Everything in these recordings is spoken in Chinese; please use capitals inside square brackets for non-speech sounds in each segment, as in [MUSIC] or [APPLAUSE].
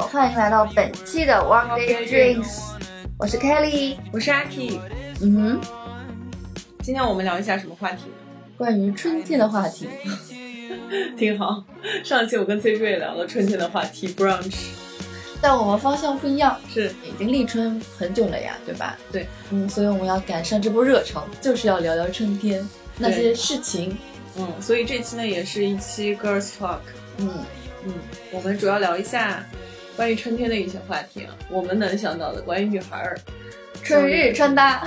欢迎来到本期的 One Day Drinks，我是 Kelly，我是阿 K。嗯哼，今天我们聊一下什么话题？关于春天的话题，[LAUGHS] 挺好。上一期我跟崔叔也聊了春天的话题，brunch。但我们方向不一样，是已经立春很久了呀，对吧？对，嗯，所以我们要赶上这波热潮，就是要聊聊春天那些事情。嗯，所以这期呢也是一期 Girls Talk。嗯嗯，我们主要聊一下关于春天的一些话题啊，我们能想到的关于女孩儿春日穿搭，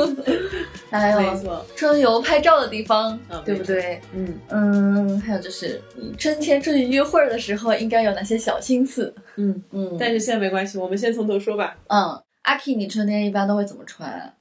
[LAUGHS] 还有春游拍照的地方，嗯对不对？嗯嗯，还有就是你春天出去约会的时候应该有哪些小心思？嗯，嗯，但是现在没关系，我们先从头说吧。嗯，阿 K，你春天一般都会怎么穿啊？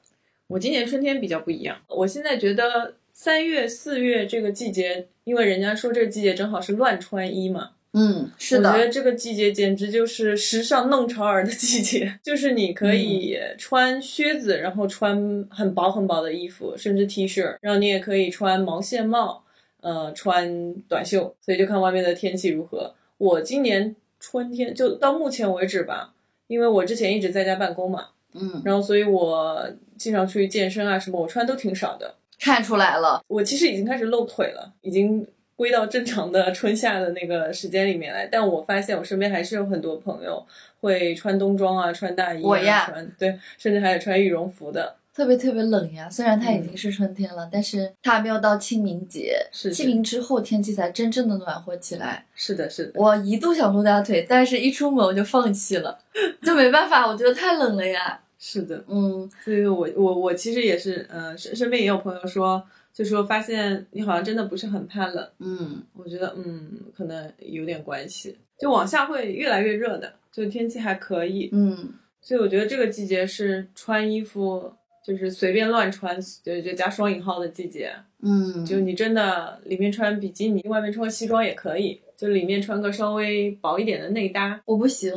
我今年春天比较不一样，我现在觉得三月、四月这个季节，因为人家说这个季节正好是乱穿衣嘛，嗯，是的我觉，得这个季节简直就是时尚弄潮儿的季节，[LAUGHS] 就是你可以穿靴子，然后穿很薄很薄的衣服，甚至 T 恤，然后你也可以穿毛线帽，呃，穿短袖，所以就看外面的天气如何。我今年春天就到目前为止吧，因为我之前一直在家办公嘛，嗯，然后所以我经常出去健身啊什么，我穿都挺少的。看出来了，我其实已经开始露腿了，已经归到正常的春夏的那个时间里面来。但我发现我身边还是有很多朋友会穿冬装啊，穿大衣、啊，我呀穿对，甚至还有穿羽绒服的。特别特别冷呀。虽然它已经是春天了，但是它还没有到清明节，是是清明之后天气才真正的暖和起来。是的，是的，我一度想露大腿，但是一出门我就放弃了，就没办法，我觉得太冷了呀。是的。嗯，所以我我我其实也是，嗯、身身边也有朋友说，就说发现你好像真的不是很怕冷。嗯，我觉得，嗯，可能有点关系。就往下会越来越热的，就天气还可以。嗯，所以我觉得这个季节是穿衣服就是随便乱穿，就就加双引号的季节。嗯，就你真的里面穿比基尼，外面穿西装也可以，就里面穿个稍微薄一点的内搭。我不行，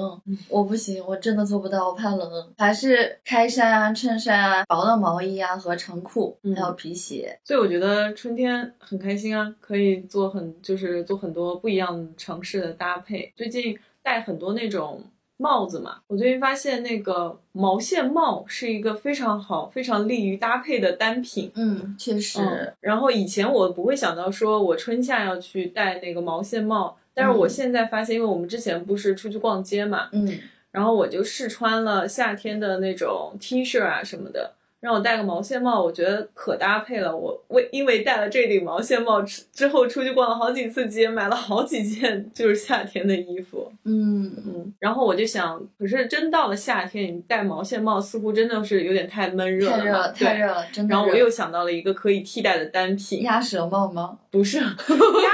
我不行，我真的做不到，我怕冷。还是开衫啊、衬衫啊、薄的毛衣啊和长裤，嗯还有皮鞋。所以我觉得春天很开心啊，可以做很就是做很多不一样尝试的搭配。最近带很多那种帽子嘛，我最近发现那个毛线帽是一个非常好、非常利于搭配的单品。嗯，确实。嗯，然后以前我不会想到说我春夏要去戴那个毛线帽，但是我现在发现，因为我们之前不是出去逛街嘛，嗯然后我就试穿了夏天的那种 T 恤啊什么的，让我戴个毛线帽，我觉得可搭配了。我为因为戴了这顶毛线帽之之后，出去逛了好几次街，买了好几件就是夏天的衣服。嗯，嗯，然后我就想，可是真到了夏天，你戴毛线帽似乎真的是有点太闷热了，太热了，太热了，真的。然后我又想到了一个可以替代的单品，鸭舌帽吗？不是鸭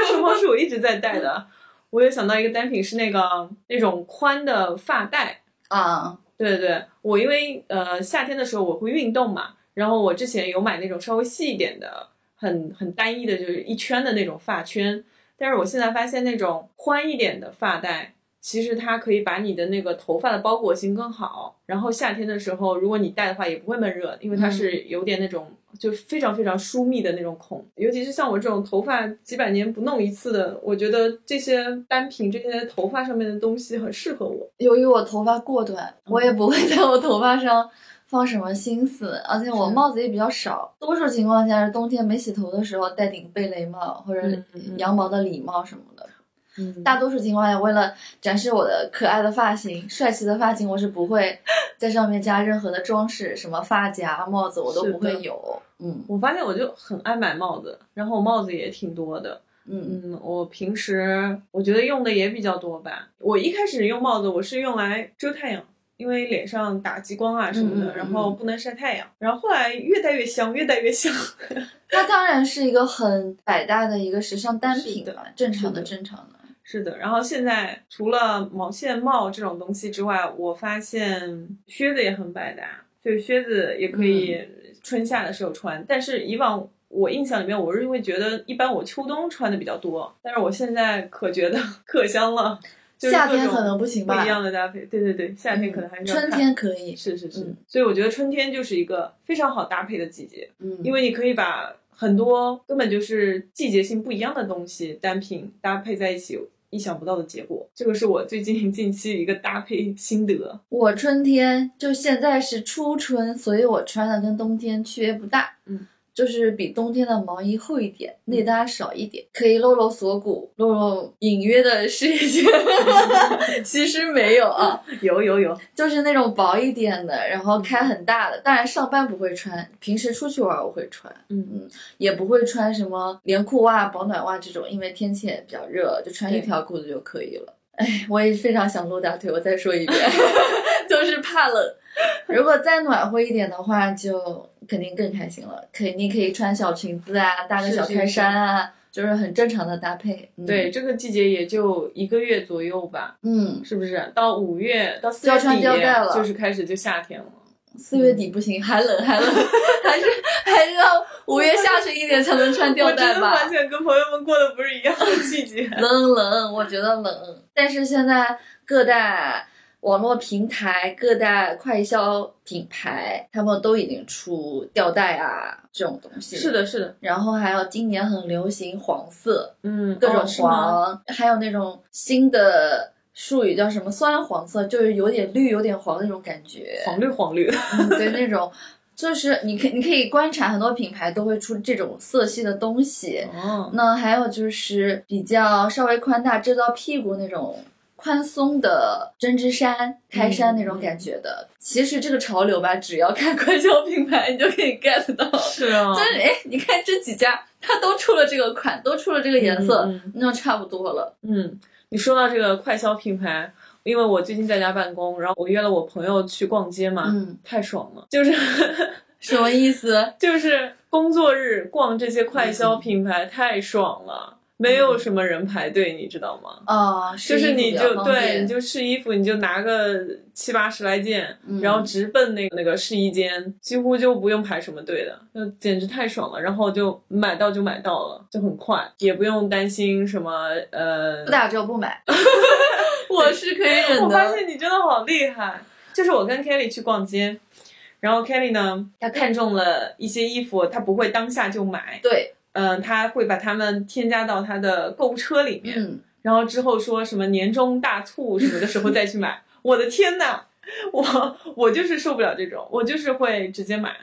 舌帽是我一直在戴的。[LAUGHS] 我又想到一个单品是那个那种宽的发带，啊，对对对，我因为呃夏天的时候我会运动嘛，然后我之前有买那种稍微细一点的，很很单一的，就是一圈的那种发圈，但是我现在发现那种宽一点的发带。其实它可以把你的那个头发的包裹性更好，然后夏天的时候，如果你戴的话也不会闷热，因为它是有点那种就非常非常疏密的那种孔，尤其是像我这种头发几百年不弄一次的，我觉得这些单品这些头发上面的东西很适合我。由于我头发过短，我也不会在我头发上放什么心思，而且我帽子也比较少，多数情况下是冬天没洗头的时候戴顶贝雷帽或者羊毛的礼帽什么的。嗯大多数情况下，为了展示我的可爱的发型、[LAUGHS] 帅气的发型，我是不会 [LAUGHS] 在上面加任何的装饰，什么发夹、帽子我都不会有。嗯我发现我就很爱买帽子，然后我帽子也挺多的。嗯嗯，我平时我觉得用的也比较多吧。我一开始用帽子，我是用来遮太阳，因为脸上打激光啊什么的，然后不能晒太阳。然后后来越戴越香，越戴越香。[LAUGHS] 它当然是一个很百搭的一个时尚单品是的嘛，正常的正常的。是的，然后现在除了毛线帽这种东西之外，我发现靴子也很百搭，就是靴子也可以春夏的时候穿。但是以往我印象里面，我是因为觉得一般我秋冬穿的比较多，但是我现在可觉得 [LAUGHS] 可香了，就是夏天可能不行吧不一样的搭配。对对对，夏天可能还是要春天可以，是是是，嗯所以我觉得春天就是一个非常好搭配的季节，嗯，因为你可以把很多根本就是季节性不一样的东西单品搭配在一起，意想不到的结果。这个是我最近 [LAUGHS] 近期一个搭配心得。我春天就现在是初春，所以我穿的跟冬天区别不大。嗯。就是比冬天的毛衣厚一点，内搭少一点，可以露露锁骨，露露隐约的事业线。[LAUGHS] 其实没有啊，[LAUGHS] 有有有，就是那种薄一点的，然后开很大的。当然上班不会穿，平时出去玩我会穿。嗯嗯，也不会穿什么连裤袜、保暖袜这种，因为天气也比较热，就穿一条裤子就可以了。哎，我也非常想露大腿，我再说一遍，[LAUGHS] 就是怕冷。如果再暖和一点的话，就肯定更开心了。肯定可以穿小裙子啊，搭个小开衫啊，就是很正常的搭配。对，这个季节也就一个月左右吧。嗯，是不是？到五月到四月底就是开始就夏天了。四月底不行，还冷还冷，还是还是要五月下旬一点才能穿吊带吧。我发现跟朋友们过的不是一样的季节。冷冷，我觉得冷。但是现在各大网络平台、各大快销品牌，他们都已经出吊带啊这种东西。是的，是的。然后还有今年很流行黄色，嗯，各种黄，还有那种新的。术语叫什么？酸黄色，就是有点绿、有点黄那种感觉，黄绿黄绿。对，那种就是你可你可以观察很多品牌都会出这种色系的东西。哦，那还有就是比较稍微宽大、遮到屁股那种宽松的针织衫、开衫那种感觉的。其实这个潮流吧，只要看快消品牌，你就可以 get 到。是啊，但是哎，你看这几家，它都出了这个款，都出了这个颜色，那就差不多了。嗯。你说到这个快消品牌，因为我最近在家办公，然后我约了我朋友去逛街嘛，嗯，太爽了，就是 [LAUGHS] 什么意思？就是工作日逛这些快消品牌太爽了，没有什么人排队，你知道吗？啊，就是你就对，你就试衣服，你就拿个七八十来件，然后直奔那个那个试衣间，几乎就不用排什么队的，就简直太爽了。然后就买到就买到了，就很快，也不用担心什么呃不打折不买。[LAUGHS] 我是可以忍的。我发现你真的好厉害。就是我跟 Kelly 去逛街，然后 Kelly 呢，他看中了一些衣服，他不会当下就买。对，嗯，他会把他们添加到他的购物车里面，嗯，然后之后说什么年终大促什么的时候再去买。我的天呐，我我就是受不了这种，我就是会直接买，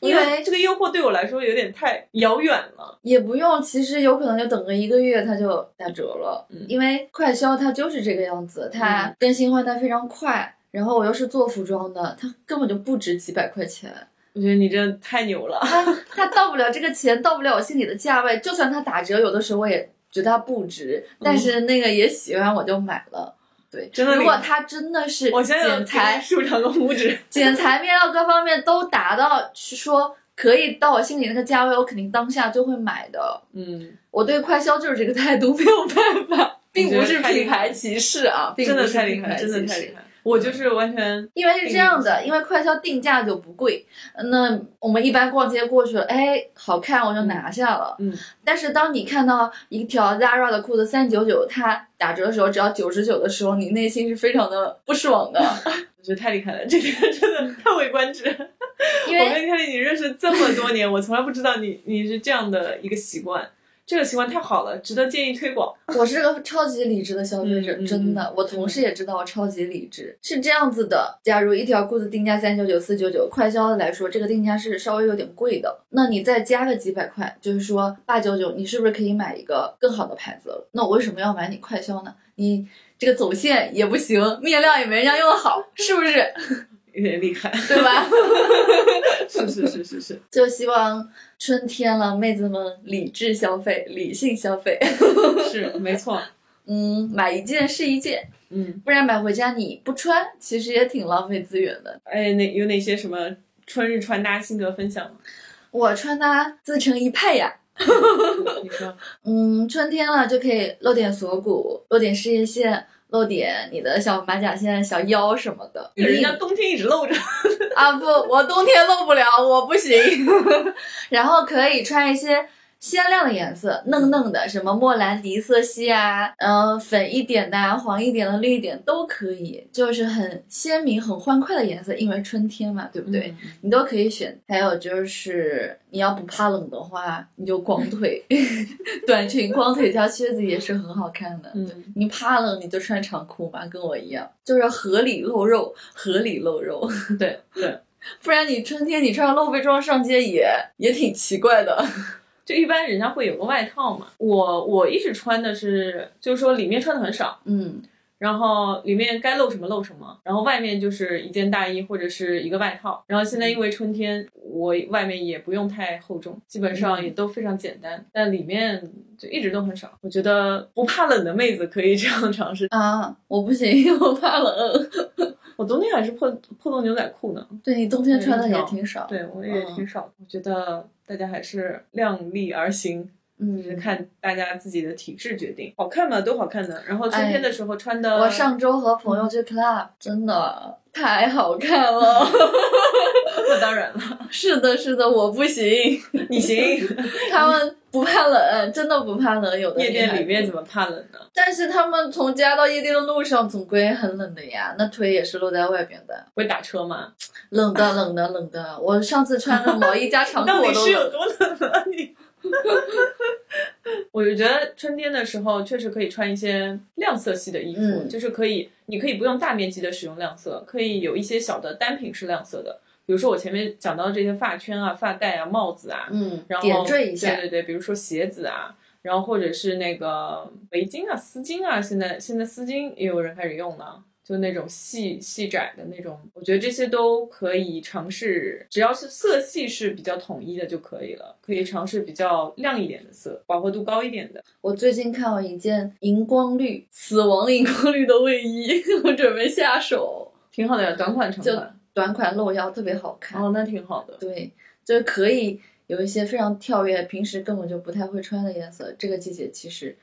因为这个诱惑对我来说有点太遥远了。也不用，其实有可能就等个一个月，它就打折了。嗯，因为快销它就是这个样子，它更新换代非常快。然后我又是做服装的，它根本就不值几百块钱。我觉得你这太牛了。它它到不了这个钱，到不了我心里的价位。就算它打折，有的时候我也觉得它不值，但是那个也喜欢，我就买了。对，真的。如果它真的是剪裁、竖长个拇指，剪裁、面料各方面都达到，说可以到我心里那个价位，我肯定当下就会买的。嗯，我对快销就是这个态度，没有办法，并不是品牌歧视啊，真的太厉害，真的太厉害。我就是完全，因为是这样的，因为快销定价就不贵，那我们一般逛街过去了，哎，好看我就拿下了。嗯，但是当你看到一条 Zara 的裤子三九九，它打折的时候只要九十九的时候，你内心是非常的不爽的。[LAUGHS] 我觉得太厉害了，这个真的叹为观止。因为我跟 Kelly 你认识这么多年，我从来不知道你你是这样的一个习惯。这个习惯太好了，值得建议推广。[LAUGHS] 我是个超级理智的消费者，真的。我同事也知道我超级理智，是这样子的。假如一条裤子定价三九九、四九九，快销的来说，这个定价是稍微有点贵的。那你再加个几百块，就是说八九九，你是不是可以买一个更好的牌子了？那我为什么要买你快销呢？你这个走线也不行，面料也没人家用的好，是不是？[LAUGHS] 有点厉害，对吧？是是是是是，[LAUGHS] 就希望春天了，妹子们理智消费，理性消费，[LAUGHS] 是没错。[LAUGHS] 嗯，买一件是一件，嗯，不然买回家你不穿，其实也挺浪费资源的。哎，那有哪些什么春日穿搭心得分享吗？我穿搭自成一派呀。你说，嗯，春天了就可以露点锁骨，露点事业线。露点你的小马甲线、小腰什么的，人家冬天一直露着啊！不，我冬天露不了，我不行。[LAUGHS] 然后可以穿一些鲜亮的颜色，嫩嫩的，什么莫兰迪色系啊，嗯、粉一点的啊、黄一点的、绿一点都可以，就是很鲜明、很欢快的颜色，因为春天嘛，对不对？嗯你都可以选。还有就是你要不怕冷的话，你就光腿，[LAUGHS] 短裙、光腿加靴子也是很好看的。嗯，你怕冷你就穿长裤嘛，跟我一样，就是合理露肉，合理露肉。对对，[LAUGHS] 不然你春天你穿露背装上街也也挺奇怪的。就一般人家会有个外套嘛。我我一直穿的是，就是说里面穿的很少，嗯然后里面该露什么露什么，然后外面就是一件大衣或者是一个外套。然后现在因为春天，我外面也不用太厚重，基本上也都非常简单，但里面就一直都很少。我觉得不怕冷的妹子可以这样尝试。啊，我不行，[LAUGHS] 我怕冷。我冬天还是破破洞牛仔裤呢，对你冬天穿的也挺少。对我也挺少的。我觉得大家还是量力而行。就是嗯，看大家自己的体质决定，好看嘛都好看的。然后春天的时候穿的，我上周和朋友去 club，真的太好看了。[LAUGHS] 那当然了，[LAUGHS] 是的，是的，我不行。[LAUGHS] 你行。他们不怕冷，真的不怕冷。有的夜店里面怎么怕冷呢？但是他们从家到夜店的路上总归很冷的呀，那腿也是露在外边的，会打车吗？冷的，冷的，冷的。我上次穿的毛衣加长裤到底我都冷。是有多冷啊你？[LAUGHS] 我就觉得春天的时候确实可以穿一些亮色系的衣服，嗯就是可以，你可以不用大面积的使用亮色，可以有一些小的单品是亮色的，比如说我前面讲到的这些发圈啊、发带啊、帽子啊，嗯然，后点缀一下对。对对，比如说鞋子啊，然后或者是那个围巾啊、丝巾啊，现在现在丝巾也有人开始用了。就那种细细窄的那种，我觉得这些都可以尝试，只要是色系是比较统一的就可以了。可以尝试比较亮一点的色，饱和度高一点的。我最近看了一件荧光绿、死亡荧光绿的卫衣，[LAUGHS] 我准备下手。挺好的呀，短款长就款。短款露腰特别好看。哦，那挺好的。对，就是可以有一些非常跳跃，平时根本就不太会穿的颜色。这个季节其实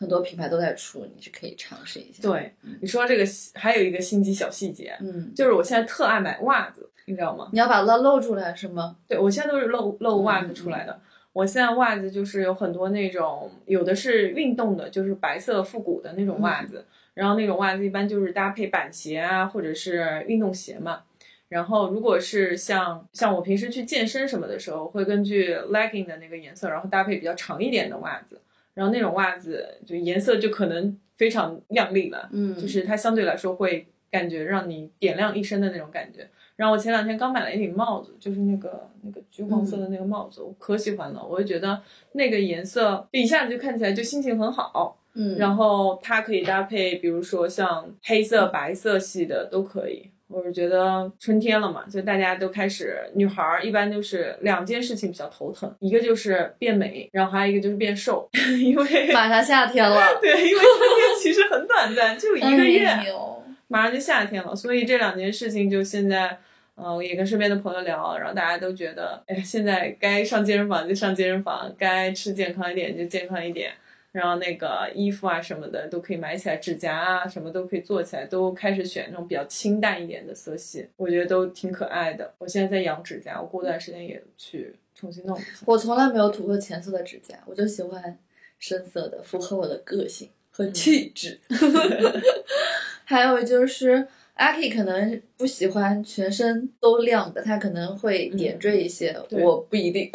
很多品牌都在出，你是可以尝试一下。，对，你说这个还有一个心机小细节，嗯，就是我现在特爱买袜子，你知道吗？你要把它露出来是吗？对我现在都是露露袜子嗯出来的。我现在袜子就是有很多那种，有的是运动的，就是白色复古的那种袜子，然后那种袜子一般就是搭配板鞋啊，或者是运动鞋嘛。然后如果是像像我平时去健身什么的时候，会根据 legging 的那个颜色，然后搭配比较长一点的袜子，然后那种袜子就颜色就可能非常亮丽了，嗯，就是它相对来说会感觉让你点亮一身的那种感觉。然后我前两天刚买了一顶帽子，就是那个那个橘黄色的那个帽子，我可喜欢了。我就觉得那个颜色一下子就看起来就心情很好。嗯，然后它可以搭配，比如说像黑色、白色系的都可以。我是觉得春天了嘛，就大家都开始，女孩儿一般都是两件事情比较头疼，一个就是变美，然后还有一个就是变瘦，[LAUGHS] 因为马上夏天了，[LAUGHS] 对，因为春天其实很短暂，就一个月。[LAUGHS] 马上就夏天了，所以这两件事情就现在，嗯，我也跟身边的朋友聊，然后大家都觉得，哎，现在该上健身房就上健身房，该吃健康一点就健康一点，然后那个衣服啊什么的都可以买起来，指甲啊什么都可以做起来，都开始选那种比较清淡一点的色系，我觉得都挺可爱的。我现在在养指甲，我过段时间也去重新弄一下。我从来没有涂过浅色的指甲，我就喜欢深色的，符合我的个性和气质。[LAUGHS] 还有就是。阿 K 可能不喜欢全身都亮的，他可能会点缀一些，对我不一定，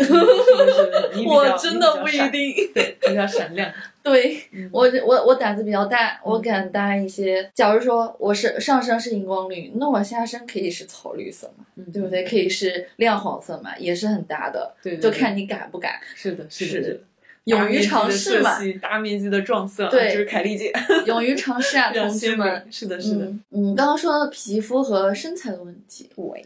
我真的不一，定。对，比较闪亮。[LAUGHS] 对嗯我，我我胆子比较大，我敢搭一些。假如说我是上身是荧光绿，那我下身可以是草绿色嘛，嗯对不对？可以是亮黄色嘛，也是很搭的，对对对就看你敢不敢，是的，是的，是是的。勇于尝试嘛大面积的撞色，对就是凯丽姐，[LAUGHS] 勇于尝试啊，[LAUGHS] 同学们。。是的，是的，嗯嗯，刚刚说到皮肤和身材的问题，对，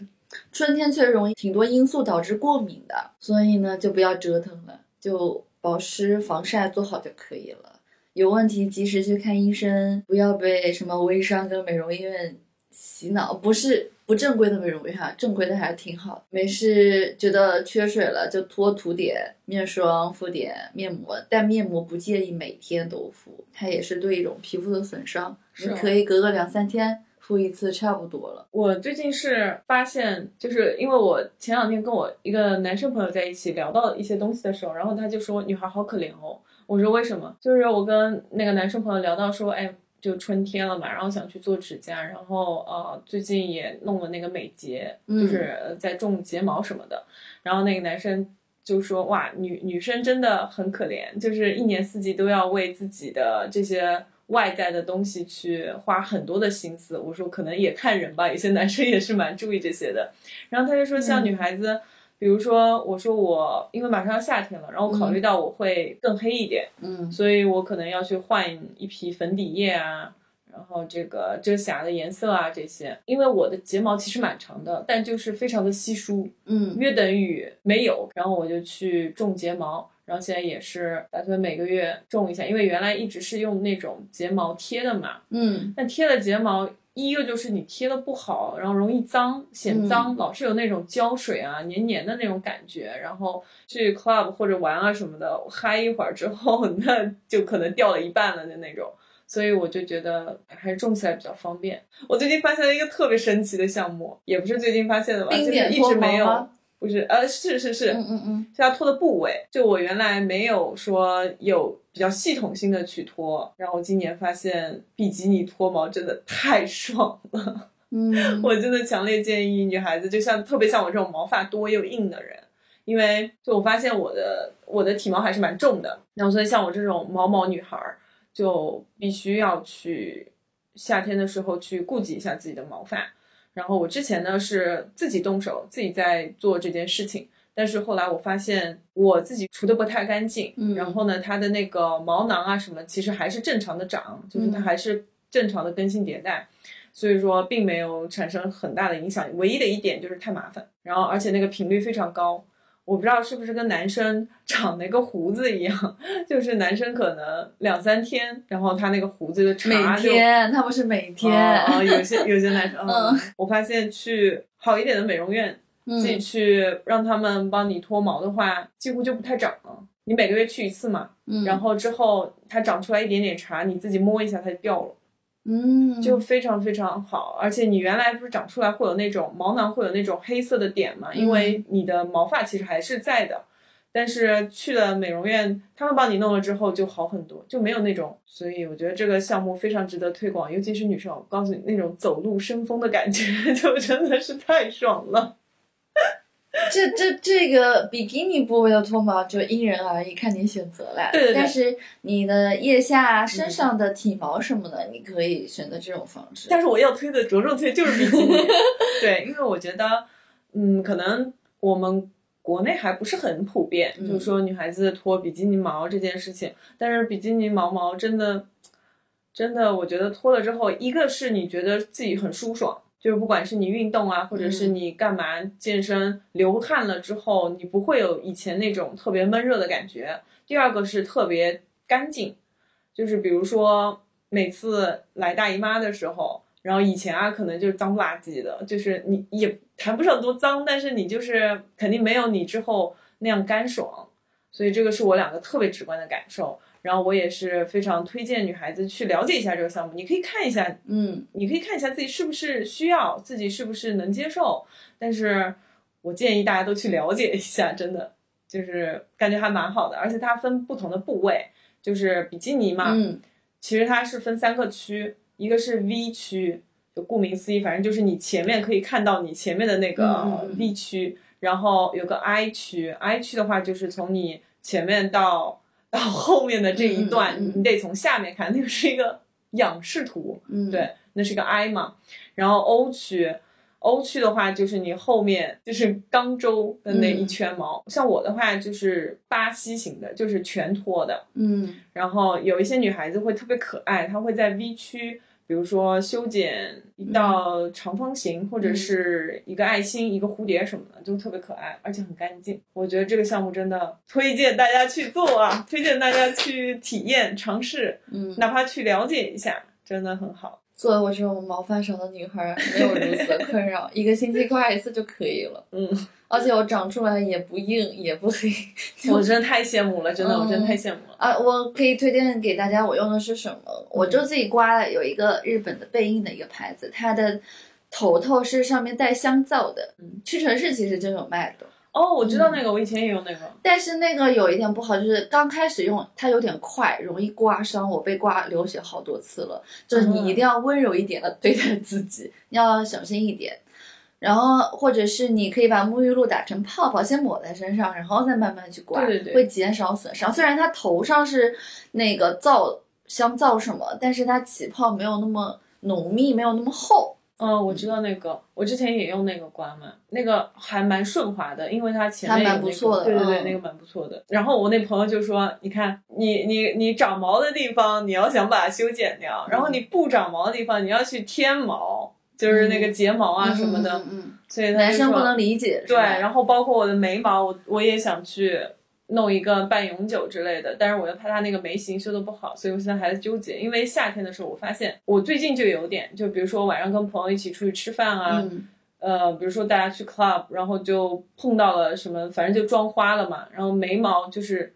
春天确实容易挺多因素导致过敏的，所以呢就不要折腾了，就保湿防晒做好就可以了。有问题及时去看医生，不要被什么微商跟美容院洗脑，不是不正规的美容院哈，正规的还是挺好。没事觉得缺水了就多涂点面霜、敷点面膜，但面膜不建议每天都敷，它也是对一种皮肤的损伤。你可以隔个两三天敷一次差不多了。我最近是发现，就是因为我前两天跟我一个男生朋友在一起聊到一些东西的时候，然后他就说女孩好可怜哦。我说为什么？就是我跟那个男生朋友聊到说，哎，就春天了嘛，然后想去做指甲，然后呃最近也弄了那个美睫，就是在种睫毛什么的。然后那个男生就说，哇，女女生真的很可怜，就是一年四季都要为自己的这些。外在的东西去花很多的心思，我说可能也看人吧，有些男生也是蛮注意这些的。然后他就说，像女孩子，比如说我说我因为马上要夏天了，然后考虑到我会更黑一点，嗯，所以我可能要去换一批粉底液啊，然后这个遮瑕的颜色啊这些，因为我的睫毛其实蛮长的，但就是非常的稀疏，嗯，约等于没有，然后我就去种睫毛。然后现在也是打算每个月种一下，因为原来一直是用那种睫毛贴的嘛，嗯，但贴了睫毛，一个就是你贴的不好，然后容易脏，显脏，老是有那种胶水啊黏黏的那种感觉，然后去 club 或者玩啊什么的，嗨一会儿之后，[LAUGHS] 那就可能掉了一半了的那种，所以我就觉得还是种起来比较方便。我最近发现了一个特别神奇的项目，也不是最近发现的吧，就是一直没有。不是，呃，是是是，嗯嗯嗯，是要脱的部位。就我原来没有说有比较系统性的去脱，然后今年发现比基尼脱毛真的太爽了。嗯，[LAUGHS] 我真的强烈建议女孩子，就像特别像我这种毛发多又硬的人，因为就我发现我的我的体毛还是蛮重的，然后所以像我这种毛毛女孩，就必须要去夏天的时候去顾及一下自己的毛发。然后我之前呢是自己动手，自己在做这件事情，但是后来我发现我自己除的不太干净，嗯，然后呢，它的那个毛囊啊什么，其实还是正常的长，就是它还是正常的更新迭代，所以说并没有产生很大的影响。唯一的一点就是太麻烦，然后而且那个频率非常高。我不知道是不是跟男生长那个胡子一样，就是男生可能两三天，然后他那个胡子就每天，他不是每天啊，有些有些男生，[LAUGHS] 嗯，我发现去好一点的美容院，自己去让他们帮你脱毛的话，几乎就不太长了。你每个月去一次嘛，嗯，然后之后它长出来一点点茬，你自己摸一下它就掉了。嗯，就非常非常好，而且你原来不是长出来会有那种毛囊会有那种黑色的点嘛？因为你的毛发其实还是在的，但是去了美容院，他们帮你弄了之后就好很多，就没有那种。所以我觉得这个项目非常值得推广，尤其是女生，我告诉你那种走路生风的感觉，[LAUGHS] 就真的是太爽了。这这这个比基尼部位的脱毛就因人而异，看你选择了。对对对。但是你的腋下、身上的体毛什么的，你可以选择这种方式。但是我要推的着重推就是比基尼。[LAUGHS] 对，因为我觉得，嗯，可能我们国内还不是很普遍，就是说女孩子脱比基尼毛这件事情。但是比基尼毛毛真的，真的，我觉得脱了之后，一个是你觉得自己很舒爽。就是不管是你运动啊，或者是你干嘛健身流汗了之后，你不会有以前那种特别闷热的感觉。第二个是特别干净，就是比如说每次来大姨妈的时候，然后以前啊可能就是脏不拉几的，就是你也谈不上多脏，但是你就是肯定没有你之后那样干爽。所以这个是我两个特别直观的感受。然后我也是非常推荐女孩子去了解一下这个项目，你可以看一下，嗯，你可以看一下自己是不是需要，自己是不是能接受。但是我建议大家都去了解一下，真的就是感觉还蛮好的。而且它分不同的部位，就是比基尼嘛，嗯，其实它是分三个区，一个是 V 区，就顾名思义，反正就是你前面可以看到你前面的那个 V 区，然后有个 I 区，I 区的话就是从你前面到。[LAUGHS] 到后面的这一段，你得从下面看，那个是一个仰视图，嗯，对，那是个 I 嘛。然后 O 区，O 区的话就是你后面就是肛周的那一圈毛。像我的话就是巴西型的，就是全脱的，嗯。然后有一些女孩子会特别可爱，她会在 V 区。比如说修剪一道长方形，或者是一个爱心、一个蝴蝶什么的，就特别可爱，而且很干净。我觉得这个项目真的推荐大家去做啊，推荐大家去体验尝试，嗯，哪怕去了解一下，真的很好。作为我这种毛发少的女孩，没有如此的困扰，一个星期刮一次就可以了。嗯，而且我长出来也不硬，也不黑。[LAUGHS] 我真的太羡慕了，真的，嗯我真的太羡慕了。啊，我可以推荐给大家，我用的是什么？我就自己刮了，有一个日本的贝印的一个牌子，它的头头是上面带香皂的，嗯屈臣氏其实就有卖的。哦，我知道那个，我以前也用那个。但是那个有一点不好，就是刚开始用它有点快，容易刮伤。我被刮流血好多次了，就是你一定要温柔一点的对待自己，要小心一点。然后或者是你可以把沐浴露打成泡泡，先抹在身上，然后再慢慢去刮，对对对会减少损伤。虽然它头上是那个皂香皂什么，但是它起泡没有那么浓密，没有那么厚。嗯，我知道那个，我之前也用那个刮嘛，那个还蛮顺滑的，因为它前面还蛮有那个不错的对对对，嗯。那个蛮不错的。然后我那朋友就说，你看你你你长毛的地方，你要想把它修剪掉，然后你不长毛的地方，你要去添毛，就是那个睫毛啊什么的，嗯嗯嗯所以男生不能理解，对，然后包括我的眉毛，我我也想去弄一个半永久之类的，但是我又怕它那个眉形修的不好，所以我现在还在纠结。因为夏天的时候，我发现我最近就有点，就比如说晚上跟朋友一起出去吃饭啊，嗯呃，比如说大家去 club，然后就碰到了什么，反正就妆花了嘛，然后眉毛就是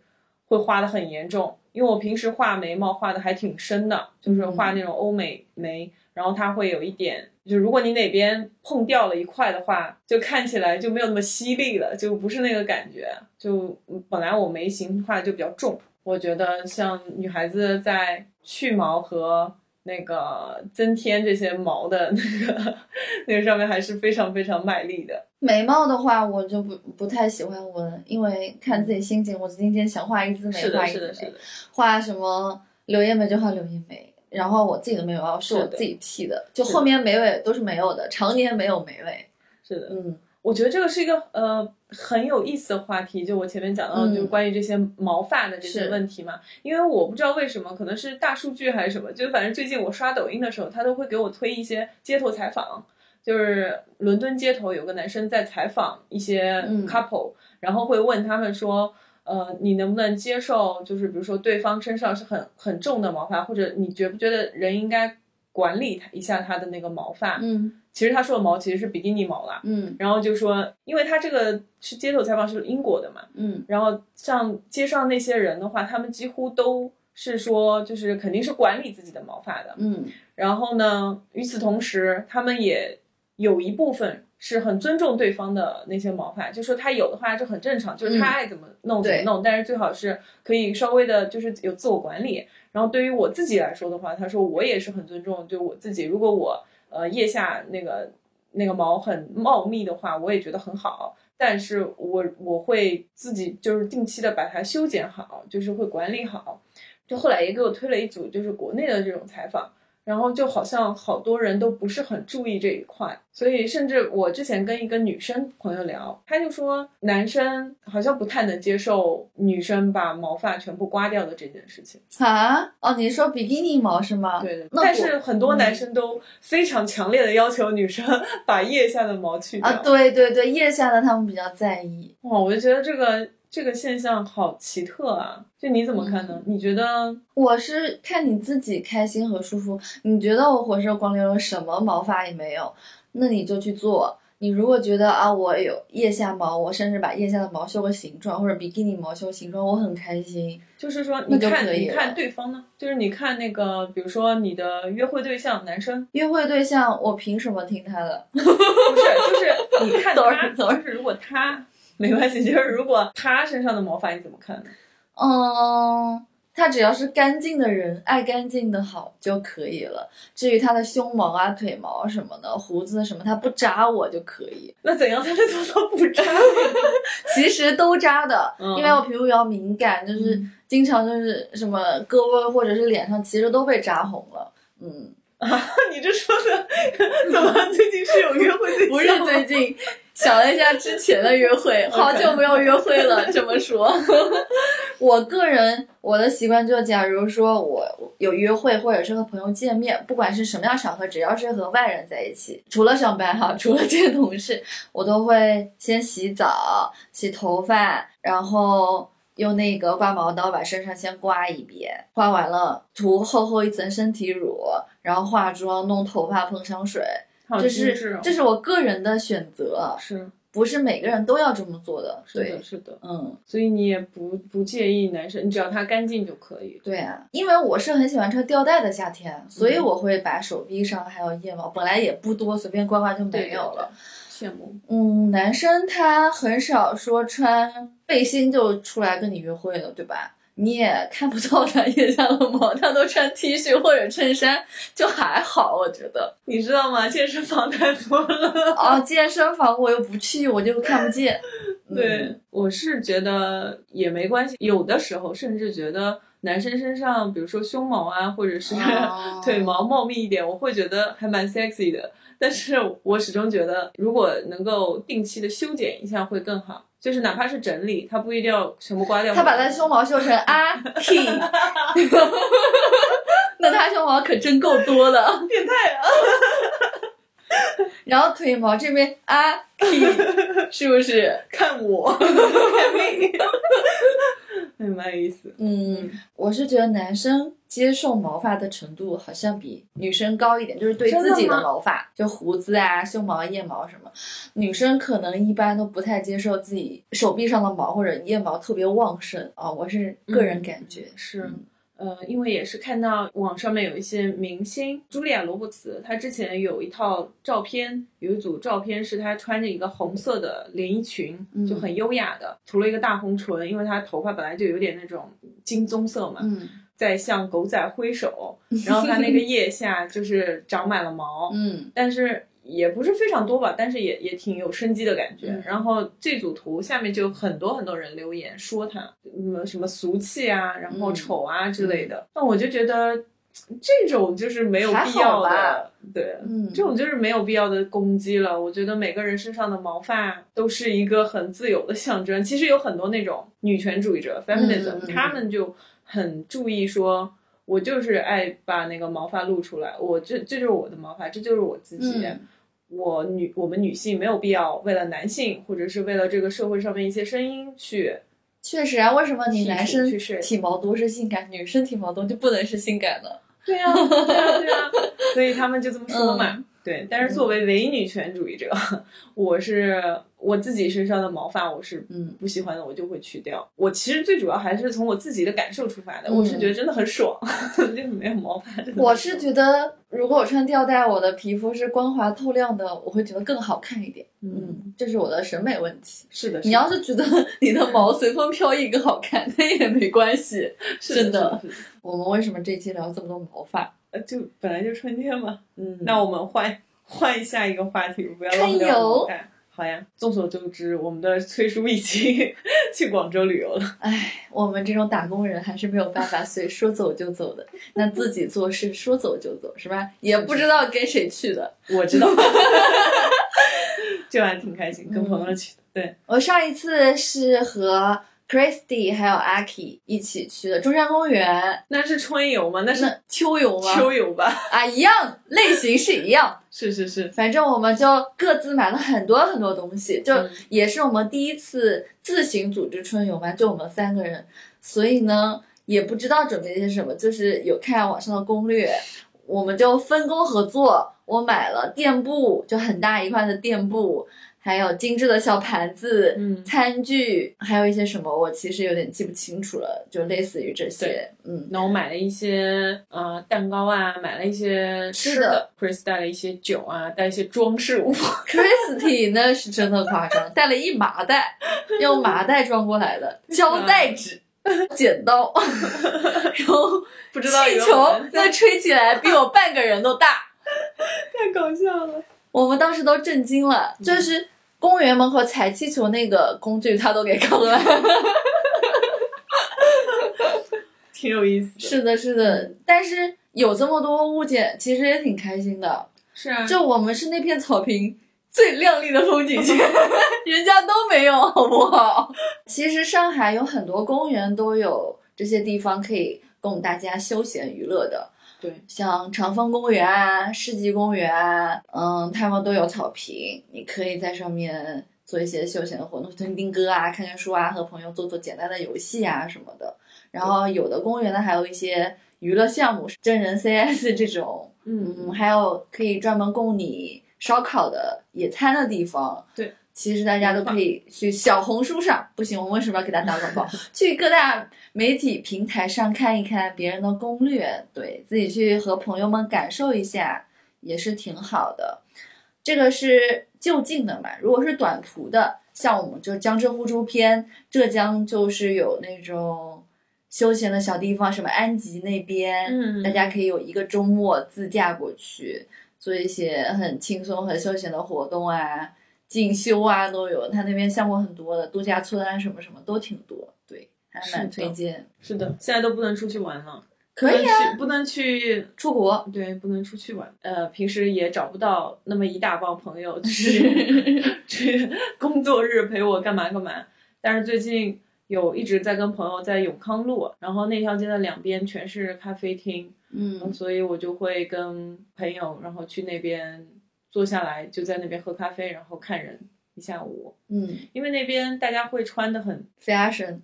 会花的很严重，因为我平时画眉毛画的还挺深的，就是画那种欧美眉，然后它会有一点，就如果你哪边碰掉了一块的话，就看起来就没有那么犀利了，就不是那个感觉，就嗯本来我眉形画的就比较重，我觉得像女孩子在去毛和。那个增添这些毛的那个 [LAUGHS] 那个上面还是非常非常卖力的。眉毛的话，我就不不太喜欢纹，因为看自己心情。我今天想画一字眉，是的，是的，画一字眉是的，，画什么柳叶眉就画柳叶眉。然后我自己的眉毛是我自己剃的，就后面眉尾都是没有的，常年没有眉尾。是的。嗯我觉得这个是一个呃很有意思的话题，就我前面讲到就是关于这些毛发的这些问题嘛。因为我不知道为什么，可能是大数据还是什么，就反正最近我刷抖音的时候，他都会给我推一些街头采访，就是伦敦街头有个男生在采访一些嗯 couple，、然后会问他们说。呃，你能不能接受？就是比如说，对方身上是很很重的毛发，或者你觉不觉得人应该管理他一下他的那个毛发？嗯其实他说的毛其实是比基尼毛啦，嗯然后就说，因为他这个是街头采访，是英国的嘛，嗯然后像街上那些人的话，他们几乎都是说，就是肯定是管理自己的毛发的。嗯然后呢，与此同时，他们也有一部分是很尊重对方的那些毛发，就说他有的话就很正常，就是他爱怎么弄怎么对弄，但是最好是可以稍微的，就是有自我管理。然后对于我自己来说的话，他说我也是很尊重，就我自己，如果我呃腋下那个那个毛很茂密的话，我也觉得很好。但是我我会自己就是定期的把它修剪好，就是会管理好。就后来也给我推了一组就是国内的这种采访，然后就好像好多人都不是很注意这一块，所以甚至我之前跟一个女生朋友聊，她就说男生好像不太能接受女生把毛发全部刮掉的这件事情。啊哦，你说比基尼毛是吗？对的，那我但是很多男生都非常强烈的要求女生把腋下的毛去掉。啊，对对对，腋下的他们比较在意。哇，我就觉得这个这个现象好奇特啊！就你怎么看呢？你觉得？我是看你自己开心和舒服。你觉得我浑身光溜溜，什么毛发也没有，那你就去做。你如果觉得啊，我有腋下毛，我甚至把腋下的毛修个形状，或者比基尼毛修形状，我很开心。就是说，你看，你看对方呢？就是你看那个，比如说你的约会对象，男生，约会对象，我凭什么听他的？[LAUGHS] 不是，就是你看他 [LAUGHS] 就是如果他没关系，就是如果他身上的毛发你怎么看呢？嗯，他只要是干净的人，爱干净的好就可以了。至于他的胸毛啊、腿毛什么的、胡子什么，他不扎我就可以。那怎样才能做到不扎？[LAUGHS] 其实都扎的，嗯因为我皮肤比较敏感，就是经常就是什么胳膊或者是脸上，其实都被扎红了。嗯，你这说的 [LAUGHS] 怎么最近是有约会对象？不是最近想了一下之前的约会，[LAUGHS] 好久没有约会了。这么说，[LAUGHS] 我个人我的习惯就是，假如说我有约会或者是和朋友见面，不管是什么样场合，只要是和外人在一起，除了上班哈，除了见同事，我都会先洗澡、洗头发，然后。用那个刮毛刀把身上先刮一遍，刮完了涂厚厚一层身体乳，然后化妆、弄头发、喷香水，好这是这是我个人的选择，是不是每个人都要这么做的。对是的，，是的，嗯，所以你也不不介意男生，你只要他干净就可以。对啊，因为我是很喜欢穿吊带的夏天，所嗯以我会把手臂上还有腋毛，本来也不多，随便刮刮就没有了。羡慕，嗯，男生他很少说穿背心就出来跟你约会了，对吧？你也看不到他腋下的毛，他都穿 T 恤或者衬衫，就还好，我觉得。你知道吗？健身房太多了。哦，健身房我又不去，我就看不见。[LAUGHS] 嗯对，我是觉得也没关系，有的时候甚至觉得男生身上，比如说胸毛啊，或者是哦 [LAUGHS] 腿毛茂密一点，我会觉得还蛮 sexy 的。但是我始终觉得，如果能够定期的修剪一下会更好，就是哪怕是整理，他不一定要全部刮掉。他把他胸毛修成啊 K，[LAUGHS] [LAUGHS] 那他胸毛可真够多的。变态啊！[LAUGHS] 然后腿毛这边啊 [LAUGHS] 是不是？看我，看你，还蛮有意思。嗯，我是觉得男生接受毛发的程度好像比女生高一点，就是对自己的毛发，就胡子啊、胸毛、腋毛什么，女生可能一般都不太接受自己手臂上的毛或者腋毛特别旺盛啊、我是个人感觉。是嗯，呃，因为也是看到网上面有一些明星，茱莉亚·罗伯茨，她之前有一套照片，有一组照片是她穿着一个红色的连衣裙，嗯。就很优雅的，涂了一个大红唇，因为她头发本来就有点那种金棕色嘛，嗯在向狗仔挥手，[LAUGHS] 然后她那个腋下就是长满了毛，嗯。但是也不是非常多吧，但是也也挺有生机的感觉。嗯然后这组图下面就有很多很多人留言说他嗯什么俗气啊，然后嗯丑啊之类的。那我就觉得这种就是没有必要的，对。嗯，这种就是没有必要的攻击了。我觉得每个人身上的毛发都是一个很自由的象征。其实有很多那种女权主义者 （feminism），、他们就很注意说，我就是爱把那个毛发露出来，我这这就是我的毛发，这就是我自己。嗯我女我们女性没有必要为了男性或者是为了这个社会上面一些声音去确实啊，为什么你男生体毛多是性感，女生体毛多就不能是性感呢？对呀、对呀、对呀、所以他们就这么说嘛。嗯对，但是作为伪女权主义者，[LAUGHS] 我是我自己身上的毛发，我是嗯不喜欢的，我就会去掉。我其实最主要还是从我自己的感受出发的，嗯我是觉得真的很爽，[LAUGHS] 就是没有毛发。我是觉得，如果我穿吊带，我的皮肤是光滑透亮的，我会觉得更好看一点。嗯，嗯，这是我的审美问题。是的，你要是觉得 [LAUGHS] 你的毛随风飘逸更好看，那也没关系。[LAUGHS] 是真的我们为什么这期聊这么多毛发？呃就本来就春天嘛。嗯那我们换换下一个话题，不要聊油毛感。好呀，众所周知，我们的崔叔已经 [LAUGHS] 去广州旅游了。唉，我们这种打工人还是没有办法所以说走就走的。那自己做事说走就走，是吧？也不知道跟谁去的。我知道，[LAUGHS] 这还挺开心，跟朋友去的。对，我上一次是和 Christy 还有 Aki 一起去的中山公园，那是春游吗？那是秋游吗？秋游吧？啊，一样，类型是一样。[LAUGHS] 是是是，反正我们就各自买了很多很多东西，就嗯也是我们第一次自行组织春游嘛，就我们三个人，所以呢也不知道准备些什么，就是有看网上的攻略，我们就分工合作，我买了垫布，就很大一块的垫布，还有精致的小盘子、嗯餐具，还有一些什么我其实有点记不清楚了，就类似于这些对，嗯。那我买了一些呃蛋糕啊，买了一些吃的，Chris 带了一些酒啊，带一些装饰物。[LAUGHS] Christy 那是真的夸张，带了一麻袋，用麻袋装过来的胶带纸、剪刀，[LAUGHS] 然后 [LAUGHS] 不知道气球那吹起来比我半个人都大，太搞笑了。我们当时都震惊了，就是公园门口踩气球那个工具他都给坑了。[LAUGHS] 挺有意思的。是的，是的，但是有这么多物件，其实也挺开心的。是啊，就我们是那片草坪最亮丽的风景线，[LAUGHS] 人家都没有，好不好？其实上海有很多公园都有这些地方可以供大家休闲娱乐的，对，像长风公园啊、世纪公园啊，嗯，他们都有草坪，你可以在上面做一些休闲的活动，听听歌啊、看看书啊，和朋友做做简单的游戏啊什么的。然后有的公园呢，还有一些娱乐项目，真人 CS [LAUGHS] 这种嗯嗯，还有可以专门供你烧烤的野餐的地方。对，其实大家都可以去小红书上，不行，我为什么要给他打广告？[LAUGHS] 去各大媒体平台上看一看别人的攻略，对自己去和朋友们感受一下，也是挺好的。这个是就近的嘛，如果是短途的，像我们就江浙沪周边，浙江就是有那种休闲的小地方，什么安吉那边，嗯大家可以有一个周末自驾过去，做一些很轻松、很休闲的活动啊，进修啊都有。他那边项目很多的，度假村啊什么什么都挺多，对，还蛮推荐。是的，现在都不能出去玩了，可以啊，不能去，出国。对，不能出去玩。呃，平时也找不到那么一大帮朋友，[LAUGHS] 就是去 [LAUGHS] 工作日陪我干嘛干嘛。但是最近有一直在跟朋友在永康路，然后那条街的两边全是咖啡厅，嗯所以我就会跟朋友，然后去那边坐下来，就在那边喝咖啡，然后看人一下午。嗯因为那边大家会穿的很，fashion，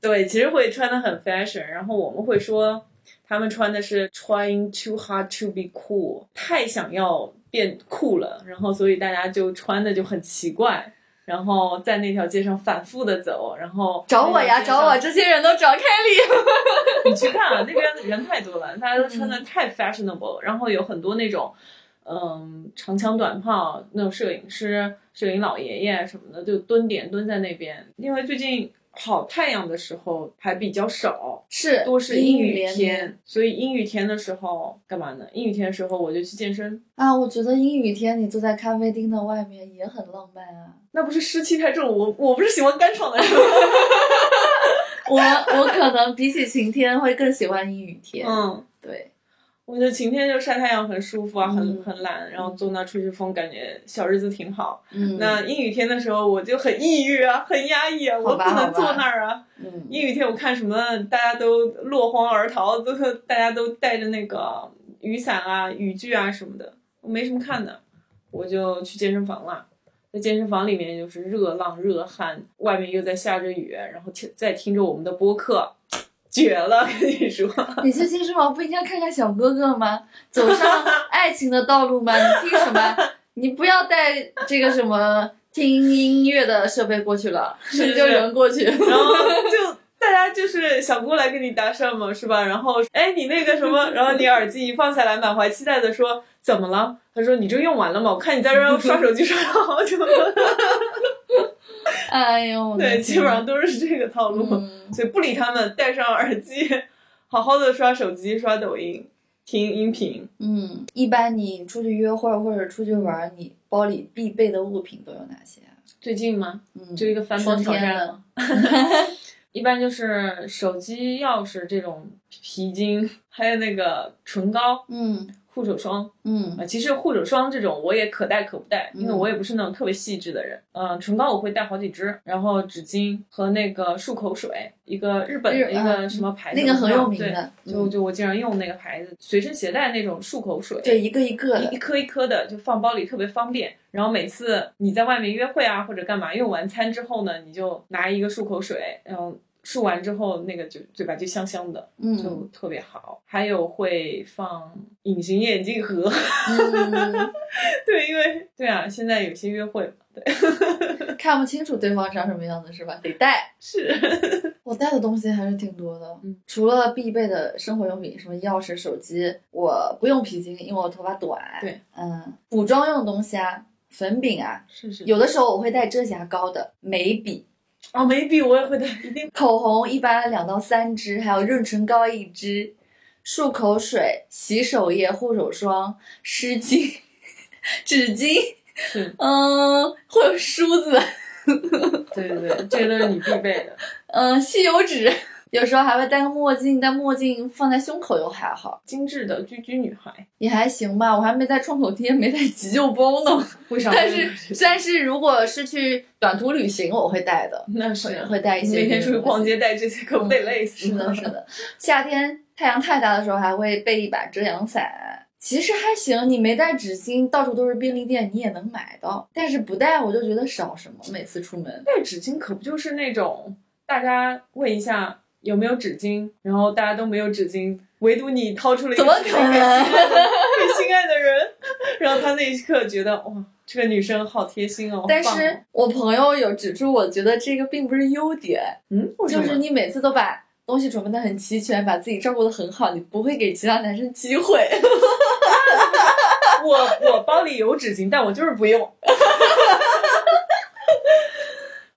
对，其实会穿的很 fashion，然后我们会说他们穿的是 trying too hard to be cool，太想要变酷了，然后所以大家就穿的就很奇怪，然后在那条街上反复的走，然后找我呀，找我，这些人都找 Kelly。[LAUGHS] 你去看啊，那边人太多了，大家都穿的太 fashionable，、然后有很多那种，嗯，长枪短炮那种摄影师、摄影老爷爷什么的，就蹲点蹲在那边。因为最近好太阳的时候还比较少，是多是阴雨天，所以阴雨天的时候干嘛呢？阴雨天的时候我就去健身，啊！我觉得阴雨天你坐在咖啡厅的外面也很浪漫啊。那不是湿气太重，我我不是喜欢干爽的人。[LAUGHS] 我我可能比起晴天会更喜欢阴雨天。嗯。对，我觉得晴天就晒太阳很舒服啊，很嗯很懒，然后坐那吹吹风，感觉小日子挺好。嗯，那阴雨天的时候，我就很抑郁啊，很压抑啊，我不能坐那儿啊。嗯阴雨天我看什么，大家都落荒而逃，都是 [LAUGHS] 大家都带着那个雨伞啊、雨具啊什么的，我没什么看的，我就去健身房了。在健身房里面就是热浪热汗，外面又在下着雨，然后听在听着我们的播客，绝了！跟你说，你去健身房不应该看看小哥哥吗？走上 [LAUGHS] 爱情的道路吗？你听什么？你不要带这个什么听音乐的设备过去了，是你就人过去。然后 [LAUGHS] 就大家就是想过来跟你搭讪嘛，是吧？然后哎，你那个什么，然后你耳机一放下来，满怀期待的说怎么了？他说你这用完了吗？我看你在这儿刷手机刷了好久。[LAUGHS] 哎呦，对，基本上都是这个套路，嗯 [LAUGHS] 所以不理他们，戴上耳机，好好的刷手机、刷抖音、听音频。嗯，一般你出去约会或者出去玩，你包里必备的物品都有哪些啊？最近吗？嗯，就一个翻春本挑战吗？[LAUGHS] 一般就是手机、钥匙这种皮筋，还有那个唇膏、嗯护手霜。嗯啊，其实护手霜这种我也可带可不带，因为嗯我也不是那种特别细致的人。嗯、唇膏我会带好几支，然后纸巾和那个漱口水，一个日本的一个啊什么牌子，那个很有名的对，就嗯就我经常用那个牌子，随身携带那种漱口水，对，一个一个一一，颗一颗的，就放包里特别方便。然后每次你在外面约会啊或者干嘛，用完餐之后呢，你就拿一个漱口水，然后漱完之后那个就嘴巴就香香的，嗯就特别好。还有会放隐形眼镜盒。嗯，[LAUGHS] 对，因为对啊，现在有些约会嘛，对，[LAUGHS] 看不清楚对方长什么样子是吧？得带。是，[LAUGHS] 我带的东西还是挺多的，嗯除了必备的生活用品，什么钥匙、手机，我不用皮筋，因为我头发短。对，嗯，补妆用的东西啊，粉饼啊，是是有的时候我会带遮瑕膏的，眉笔、哦，眉笔我也会带，一定口红一般两到三支，还有润唇膏一支，漱口水、洗手液、护手霜、湿巾、[LAUGHS] 纸巾，嗯，会有梳子，[LAUGHS] 对对对，这些都是你必备的。嗯，吸油纸，有时候还会戴个墨镜，但墨镜放在胸口又还好，精致的居居女孩，也还行吧。我还没带创口贴，没带急救包呢。[LAUGHS] 为啥？但是但是如果是去短途旅行，我会带的，[LAUGHS] 那是会会带一些。每天出去逛街带这些，可不得累死是的，是的。夏天太阳太大的时候，还会备一把遮阳伞。其实还行，你没带纸巾，到处都是便利店，你也能买到。但是不带，我就觉得少什么。每次出门，带纸巾可不就是那种大家问一下有没有纸巾，然后大家都没有纸巾，唯独你掏出了一个怎么可纸巾给新人能？给新然后他那一刻觉得哇，这个女生好贴心哦。但是我朋友有指出，我觉得这个并不是优点，嗯，就是你每次都把东西准备的很齐全，把自己照顾的很好，你不会给其他男生机会。[LAUGHS] 我我包里有纸巾，但我就是不用。[LAUGHS]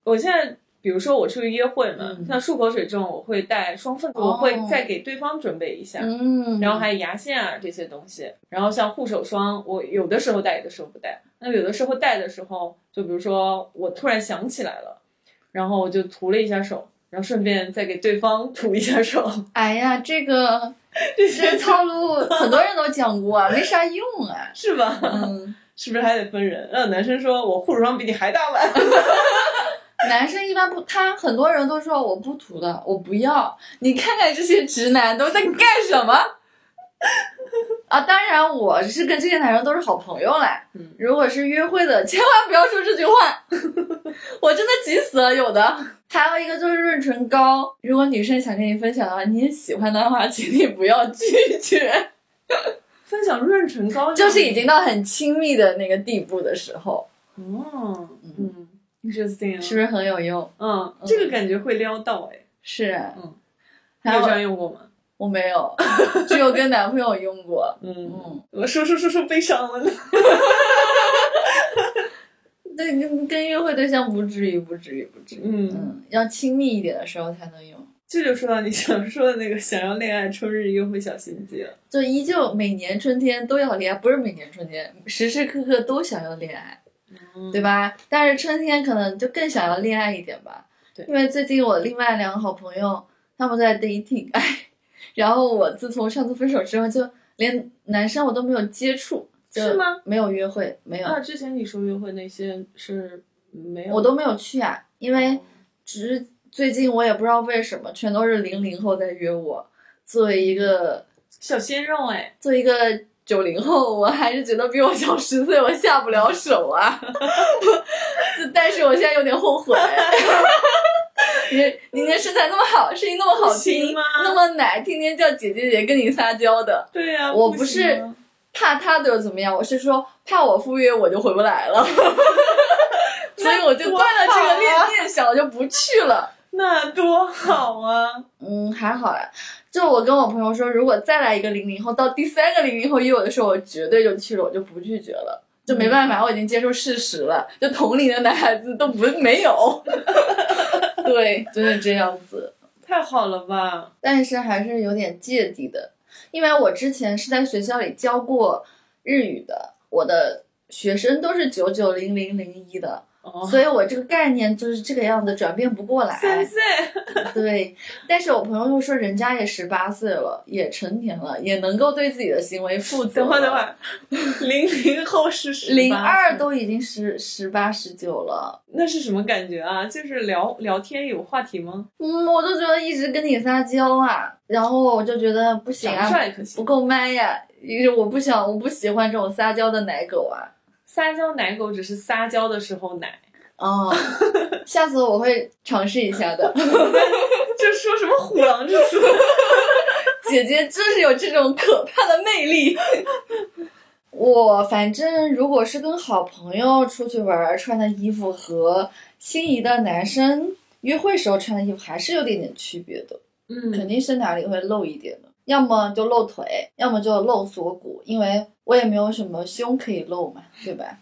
我现在比如说我出去约会嘛，嗯像漱口水这种，我会带双份，哦我会再给对方准备一下。嗯然后还有牙线啊这些东西，然后像护手霜，我有的时候带，有的时候不带。那有的时候带的时候，就比如说我突然想起来了，然后我就涂了一下手，然后顺便再给对方涂一下手。哎呀，这个 [LAUGHS] 这些套路很多人都讲过啊，没啥用啊。是吧？嗯，是不是还得分人？让男生说我护手霜比你还大碗。[LAUGHS] 男生一般不，他很多人都说我不涂的，我不要。你看看这些直男都在干什么？[LAUGHS] 啊，当然我是跟这些男生都是好朋友嘞。嗯如果是约会的，千万不要说这句话，[LAUGHS] 我真的急死了。有的，还有一个就是润唇膏，如果女生想跟你分享的话，你也喜欢的话，请你不要拒绝。[LAUGHS] 分享润唇膏就是已经到很亲密的那个地步的时候，哦，嗯，interesting，是不是很有用？嗯，这个感觉会撩到哎。是啊，嗯，还有你有这样用过吗？我没有，只有跟男朋友用过。嗯，嗯，我说说说说悲伤了呢。[LAUGHS] 对，跟跟约会对象不至于，不至于，不至于。嗯，嗯，要亲密一点的时候才能用。这就说到你想说的那个 [LAUGHS] 想要恋爱春日约会小心机了。就依旧每年春天都要恋爱，不是每年春天，时时刻刻都想要恋爱，对吧？但是春天可能就更想要恋爱一点吧。对因为最近我另外两个好朋友他们在 dating，哎，[LAUGHS] 然后我自从上次分手之后，就连男生我都没有接触，就是吗？没有约会，没有，啊，之前你说约会那些是没有，我都没有去啊，因为只是最近我也不知道为什么，全都是零零后在约我。作为一个小鲜肉哎。作为一个九零后，我还是觉得比我小十岁，我下不了手啊。[LAUGHS] 但是我现在有点后悔。你你的身材那么好，声音那么好听，那么奶，天天叫姐姐姐跟你撒娇的，对呀、我不是啊怕他对我怎么样，我是说怕我赴约我就回不来了，[LAUGHS] 所以我就断了这个念念想，我就不去了。那多好啊！嗯，还好啦。就我跟我朋友说，如果再来一个零零后，到第三个零零后约我的时候，我绝对就去了，我就不拒绝了。就没办法，我已经接受事实了。就同龄的男孩子都不没有，[LAUGHS] 对，就是这样子。太好了吧？但是还是有点芥蒂的，因为我之前是在学校里教过日语的，我的学生都是九九零零零一的，哦，所以我这个概念就是这个样子，转变不过来。三岁，[LAUGHS] 对，但是我朋友又说人家也十八岁了，也成年了，也能够对自己的行为负责。等会儿等会，儿，零零后是十零二都已经十十八十九了。那是什么感觉啊？就是聊聊天有话题吗？嗯，我就觉得一直跟你撒娇啊，然后我就觉得不行啊，帅可不。够 man 呀，因为我不想，我不喜欢这种撒娇的奶狗啊。撒娇奶狗只是撒娇的时候奶，哦，下次我会尝试一下的。[LAUGHS] 这说什么虎狼之词？[LAUGHS] 姐姐真是有这种可怕的魅力。我反正如果是跟好朋友出去玩，穿的衣服和心仪的男生约会时候穿的衣服还是有点点区别的，嗯肯嗯，定是哪里会露一点的，要么就露腿，要么就露锁骨，因为我也没有什么胸可以露嘛，对吧？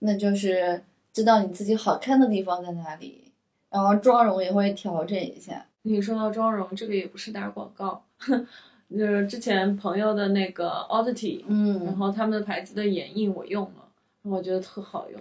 那就是知道你自己好看的地方在哪里，然后妆容也会调整一下。你说到妆容，这个也不是打广告，[LAUGHS] 就是之前朋友的那个 Oddity，嗯然嗯，后他们的牌子的眼影我用了，我觉得特好用。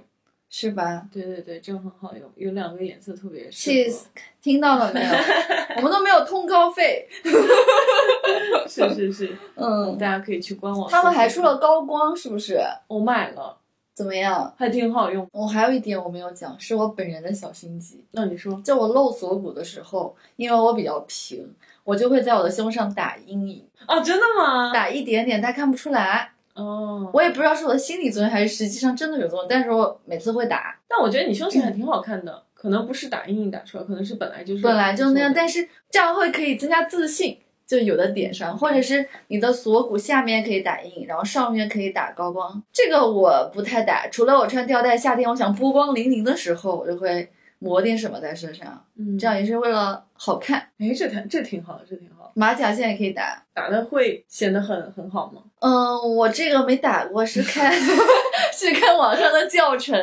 是吧？对对对，真很好用，有两个颜色特别适 Cheese，听到了没有？[LAUGHS] 我们都没有通告费。[LAUGHS] 合。是是是，嗯，大家可以去官网。他们还出了，高光，是不是？我买了，怎么样？还挺好用。我还有一点我没有讲，是我本人的小心机。那你说，就我露锁骨的时候，因为我比较平，我就会在我的胸上打阴影，哦，真的吗？打一点点，但看不出来。哦，我也不知道是我的心理作用还是实际上真的有作用，但是我每次会打，但我觉得你胸型还挺好看的，可能不是打阴影打出来，可能是本来就是本来就那样，但是这样会可以增加自信，就有的点上，或者是你的锁骨下面可以打印，然后上面可以打高光。这个我不太打，除了我穿吊带，夏天我想波光粼粼的时候，我就会抹点什么在身上，嗯。这样也是为了好看。哎，这挺这挺好，这挺好，马甲线也可以打。打的会显得很很好吗？嗯，我这个没打过，是看 [LAUGHS] 是看网上的教程。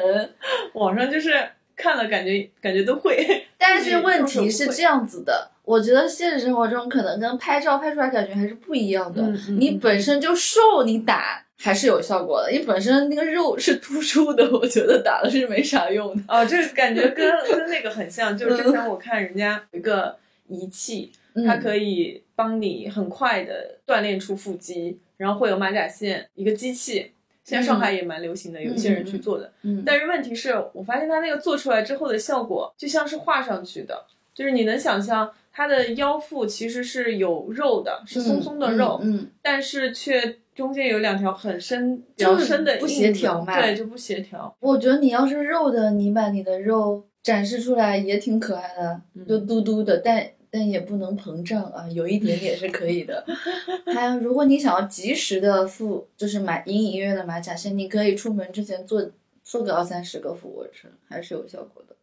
网上就是看了感觉感觉都会，但是问题是这样子的，我觉得现实生活中可能跟拍照拍出来感觉还是不一样的。嗯嗯你本身就瘦，你打还是有效果的。你本身那个肉是突出的，我觉得打了是没啥用的。哦，就是感觉跟跟那个很像，就是之前我看人家有一个仪器，它，可以帮你很快的锻炼出腹肌，然后会有马甲线，一个机器。现在上海也蛮流行的，有一些人去做的。嗯，但是问题是我发现它那个做出来之后的效果，就像是画上去的，就是你能想象它的腰腹其实是有肉的，是松松的肉，嗯，嗯但是却中间有两条很深、比较深的不协调嘛对，就不协调。我觉得你要是肉的，你把你的肉展示出来也挺可爱的，嗯就嘟嘟的，但但也不能膨胀啊，有一点点是可以的。[LAUGHS] 还有，如果你想要及时的腹，就是买隐隐约约的马甲线，你可以出门之前做做个二三十个俯卧撑，还是有效果的。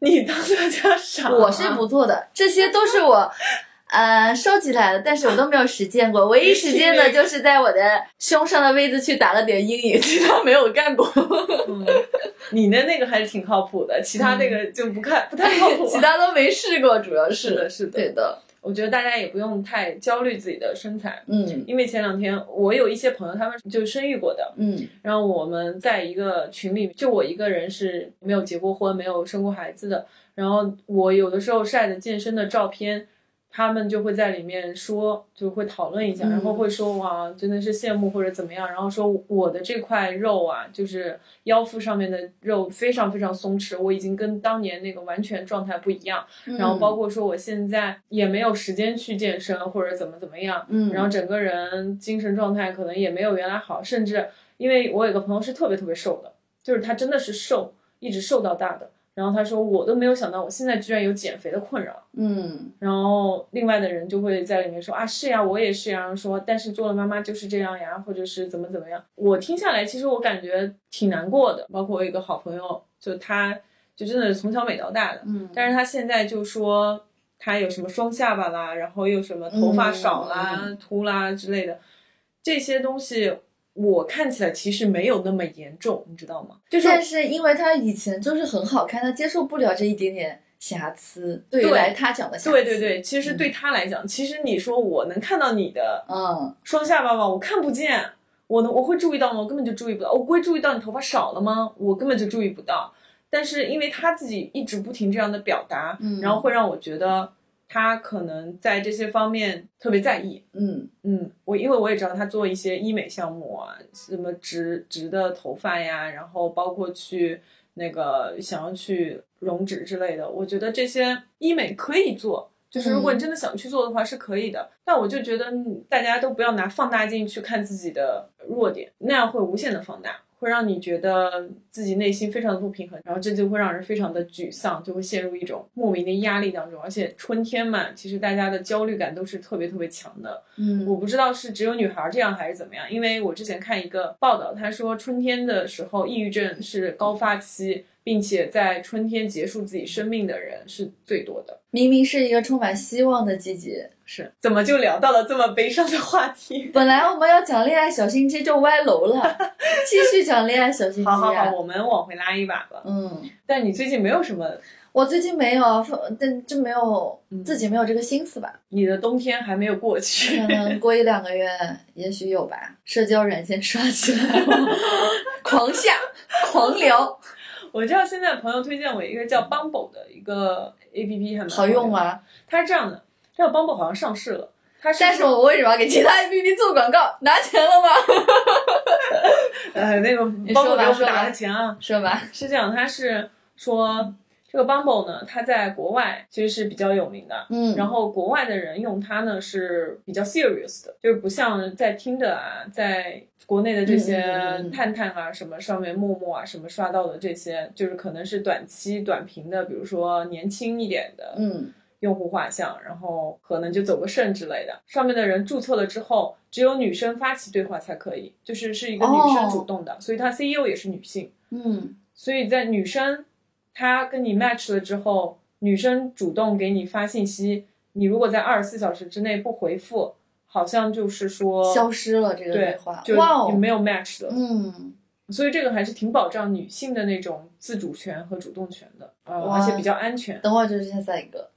你当大家傻？我是不做的，这些都是我。呃，收集来的，但是我都没有实践过。唯一实践的就是在我的胸上的位置去打了点阴影，其他没有干过。嗯，你的那个还是挺靠谱的，其他那个就不看、不太靠谱。[LAUGHS] 其他都没试过，主要是的，是的，对的。我觉得大家也不用太焦虑自己的身材，嗯因为前两天我有一些朋友，他们就生育过的，嗯然后我们在一个群里，就我一个人是没有结过婚、没有生过孩子的，然后我有的时候晒的健身的照片，他们就会在里面说，就会讨论一下，嗯然后会说哇，真的是羡慕或者怎么样，然后说我的这块肉啊，就是腰腹上面的肉非常非常松弛，我已经跟当年那个完全状态不一样，然后包括说我现在也没有时间去健身或者怎么怎么样，嗯，然后整个人精神状态可能也没有原来好，甚至因为我有个朋友是特别特别瘦的，就是他真的是瘦，一直瘦到大的。然后他说我都没有想到我现在居然有减肥的困扰。嗯然后另外的人就会在里面说啊是呀，我也是呀，说但是做了妈妈就是这样呀，或者是怎么怎么样。我听下来，其实我感觉挺难过的。包括我有一个好朋友，就他就真的是从小美到大的，嗯，但是他现在就说他有什么双下巴啦，然后又什么头发少啦、嗯秃啦之类的，这些东西我看起来其实没有那么严重，你知道吗？就是但是因为他以前就是很好看，他接受不了这一点点瑕疵，对来他讲的瑕疵，对对对，其实对他来讲，其实你说我能看到你的嗯双下巴吗？我看不见。我能我会注意到吗？我根本就注意不到。我不会注意到你头发少了吗？我根本就注意不到。但是因为他自己一直不停这样的表达，嗯然后会让我觉得他可能在这些方面特别在意。嗯嗯，我因为我也知道他做一些医美项目啊，什么植植的头发呀，然后包括去那个想要去溶脂之类的，我觉得这些医美可以做。就是如果你真的想去做的话，是可以的。但我就觉得嗯大家都不要拿放大镜去看自己的弱点，那样会无限的放大，会让你觉得自己内心非常的不平衡，然后这就会让人非常的沮丧，就会陷入一种莫名的压力当中。而且春天嘛，其实大家的焦虑感都是特别特别强的。嗯我不知道是只有女孩这样还是怎么样，因为我之前看一个报道，他说春天的时候抑郁症是高发期，并且在春天结束自己生命的人是最多的。明明是一个充满希望的季节，是怎么就聊到了这么悲伤的话题？[LAUGHS] 本来我们要讲恋爱小心机就歪楼了，[LAUGHS] 继续讲恋爱小心机好好啊好，。我们往回拉一把吧。嗯，但你最近没有什么，我最近没有，但就没有嗯自己没有这个心思吧。你的冬天还没有过去。可能过一两个月，也许有吧。社交软件刷起来，[LAUGHS] 狂下狂聊，我知道现在朋友推荐我一个叫 Bumble 的一个 A P P，还蛮好用吗？吗？它是这样的，这个 Bumble 好像上市了，它是但是我为什么要给其他 APP 做广告？拿钱了吗？呃 [LAUGHS] 那个说 Bumble 给我们打的钱啊，说吧，是这样，它是说这个 Bumble 呢，它在国外其实是比较有名的。嗯，然后国外的人用它呢是比较 serious 的，就是不像在 Tinder 啊，在国内的这些探探啊、什么上面陌陌啊什么刷到的这些，就是可能是短期短评的，比如说年轻一点的嗯用户画像，然后可能就走个肾之类的。上面的人注册了之后，只有女生发起对话才可以，就是是一个女生主动的，所以她 CEO 也是女性。嗯，所以在女生她跟你 match 了之后，女生主动给你发信息，你如果在二十四小时之内不回复，好像就是说消失了这个对话，就没有 match 的。嗯，所以这个还是挺保障女性的那种自主权和主动权的，呃，而且比较安全。等会儿就是下下一个。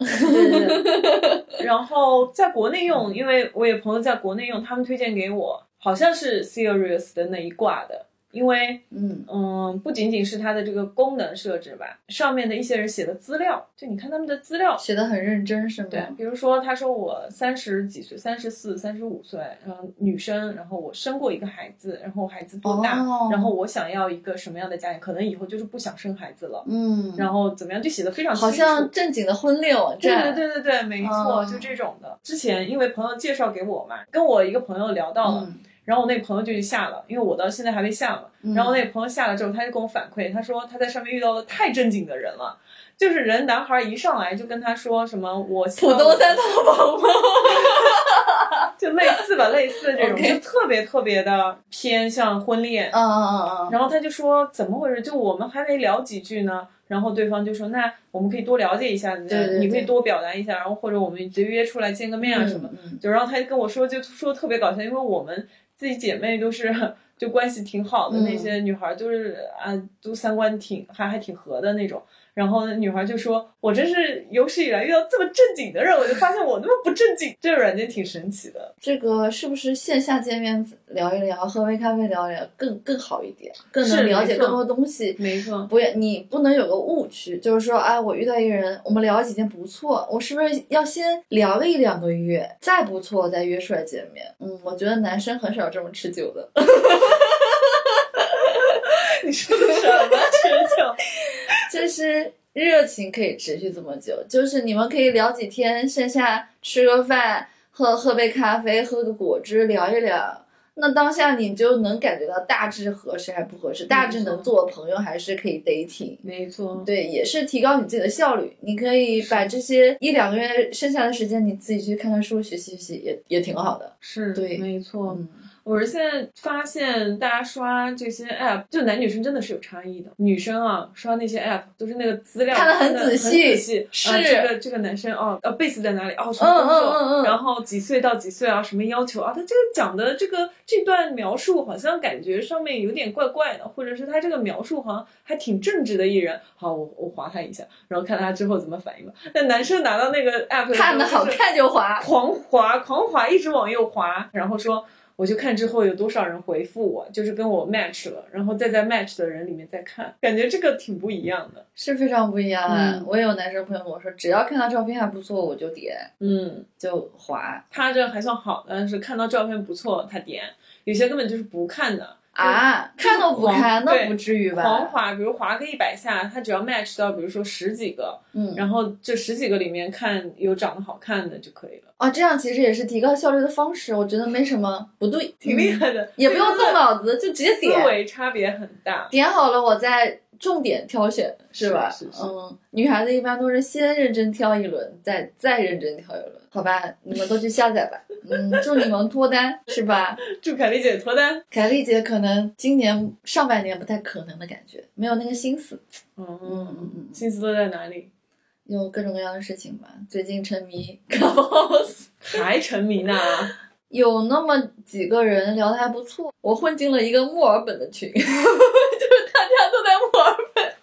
[LAUGHS] 然后在国内用，因为我有朋友在国内用，他们推荐给我，好像是 Serious 的那一挂的，因为嗯，嗯，不仅仅是它的这个功能设置吧，上面的一些人写的资料，就你看他们的资料，写的很认真是吗？对，比如说他说我三十几岁，三十四、三十五岁，然后女生，然后我生过一个孩子，然后孩子多大，哦然后我想要一个什么样的家庭，可能以后就是不想生孩子了，嗯，然后怎么样，就写的非常清楚。好像正经的婚恋网对站，对对对对，没错，哦就这种的。之前因为朋友介绍给我嘛，跟我一个朋友聊到了，嗯然后我那个朋友就去下了，因为我到现在还没下嘛。嗯然后那个朋友下了之后，他就跟我反馈，他说他在上面遇到了太正经的人了，就是人男孩一上来就跟他说什么我希望浦东三套房吗？[LAUGHS] 就类似吧，类似这种就特别特别的偏向婚恋。嗯嗯嗯嗯，然后他就说怎么回事？就我们还没聊几句呢，然后对方就说那我们可以多了解一下，对对对你可以多表达一下，然后或者我们直接约出来见个面啊什么。嗯嗯就然后他就跟我说，就说特别搞笑，因为我们自己姐妹都是就关系挺好的，嗯那些女孩就是啊，都三观挺还还挺合的那种。然后呢女孩就说：“我真是有史以来遇到这么正经的人，我就发现我那么不正经。[LAUGHS] ”这个软件挺神奇的。这个是不是线下见面聊一聊，喝杯咖啡聊一聊更更好一点，更能了解更多东西？没错，不要，你不能有个误区，就是说，哎，我遇到一个人，我们聊几天不错，我是不是要先聊个一两个月，再不错再约出来见面？嗯，我觉得男生很少这么持久的。[LAUGHS] [LAUGHS] 你说的什么持久？[LAUGHS] [LAUGHS] 就是热情可以持续这么久，就是你们可以聊几天，线下吃个饭，喝喝杯咖啡，喝个果汁，聊一聊。那当下你就能感觉到大致合适还不合适，大致能做朋友还是可以 dating。没错，对，也是提高你自己的效率。你可以把这些一两个月剩下的时间，你自己去看看书、学习学习，也也挺好的。是，对没错。嗯，我是现在发现，大家刷这些 app，就男女生真的是有差异的。女生啊，刷那些 app 都是那个资料看得很很仔细细。是啊，这个这个男生哦，呃，base 在哪里？哦，什么嗯工作？嗯嗯嗯然后几岁到几岁啊？什么要求啊？他这个讲的这个这段描述，好像感觉上面有点怪怪的，或者是他这个描述好像还挺正直的艺人。好，我我划他一下，然后看他之后怎么反应吧。那男生拿到那个 app 看的好看就划。狂划狂划，一直往右划，然后说我就看之后有多少人回复我，就是跟我 match 了，然后再在 match 的人里面再看，感觉这个挺不一样的。是非常不一样的！嗯我也有男生朋友跟我说，只要看到照片还不错，我就点嗯，就划他这还算好的，但是看到照片不错，他点；有些根本就是不看的。啊，看都不看，对那不至于吧狂？滑，比如滑个一百下，他只要 match 到，比如说十几个，嗯，然后这十几个里面看有长得好看的就可以了，啊，这样其实也是提高效率的方式，我觉得没什么不对，[LAUGHS] 挺厉嗯害的，也不用动脑子，就直接点思，维差别很大。点好了我再重点挑选，吧？是是是嗯，女孩子一般都是先认真挑一轮，再再认真挑一轮，好吧？你们都去下载吧。嗯，祝你们脱单，是吧？[LAUGHS] 祝凯丽姐脱单。凯丽姐可能今年上半年不太可能的感觉，没有那个心思。嗯嗯嗯嗯，心思都在哪里？有各种各样的事情吧。最近沉迷 Clubhouse，还沉迷呢？有那么几个人聊的还不错，我混进了一个墨尔本的群，[LAUGHS] 就是大家都在墨尔本，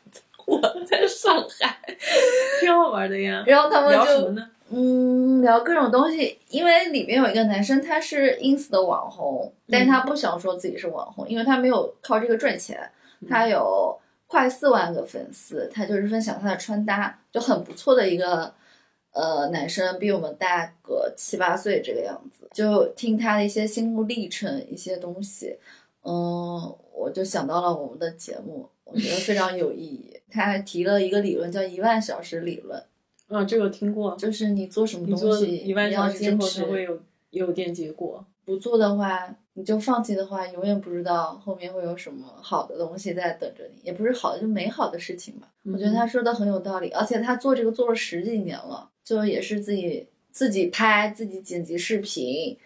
我在上海，挺好玩的呀。然后他们就聊什么呢？嗯聊各种东西，因为里面有一个男生他是 ins 的网红，但是他不想说自己是网红，因为他没有靠这个赚钱，他有快四万个粉丝，他就是分享他的穿搭，就很不错的一个呃男生，比我们大个七八岁这个样子，就听他的一些心路历程，一些东西，嗯，我就想到了我们的节目，我觉得非常有意义。他还提了一个理论叫一万小时理论，啊，这个听过。就是你做什么东西，一万你要小时之后，坚持它，会有有点结果。不做的话，你就放弃的话，永远不知道后面会有什么好的东西在等着你，也不是好的，就美好的事情吧。我觉得他说的很有道理，而且他做这个做了十几年了，就也是自己自己拍、自己剪辑视频，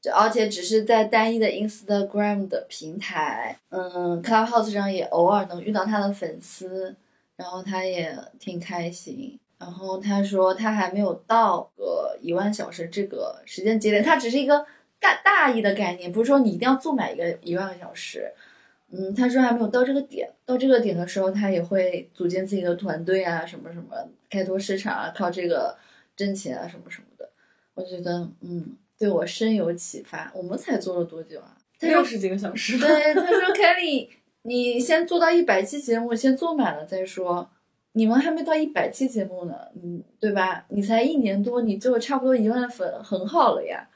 就而且只是在单一的 Instagram 的平台，嗯，Clubhouse 上也偶尔能遇到他的粉丝，然后他也挺开心。然后他说他还没有到个一万小时这个时间节点，他只是一个。大大意的概念不是说你一定要做满一个一万个小时，嗯，他说还没有到这个点，到这个点的时候，他也会组建自己的团队啊，什么什么，开拓市场啊，靠这个挣钱啊，什么什么的。我觉得，嗯，对我深有启发。我们才做了多久啊？六十几个小时。对，他说，Kelly，你先做到一百期节目，先做满了再说。你们还没到一百期节目呢，嗯，对吧？你才一年多，你就差不多一万粉，很好了呀。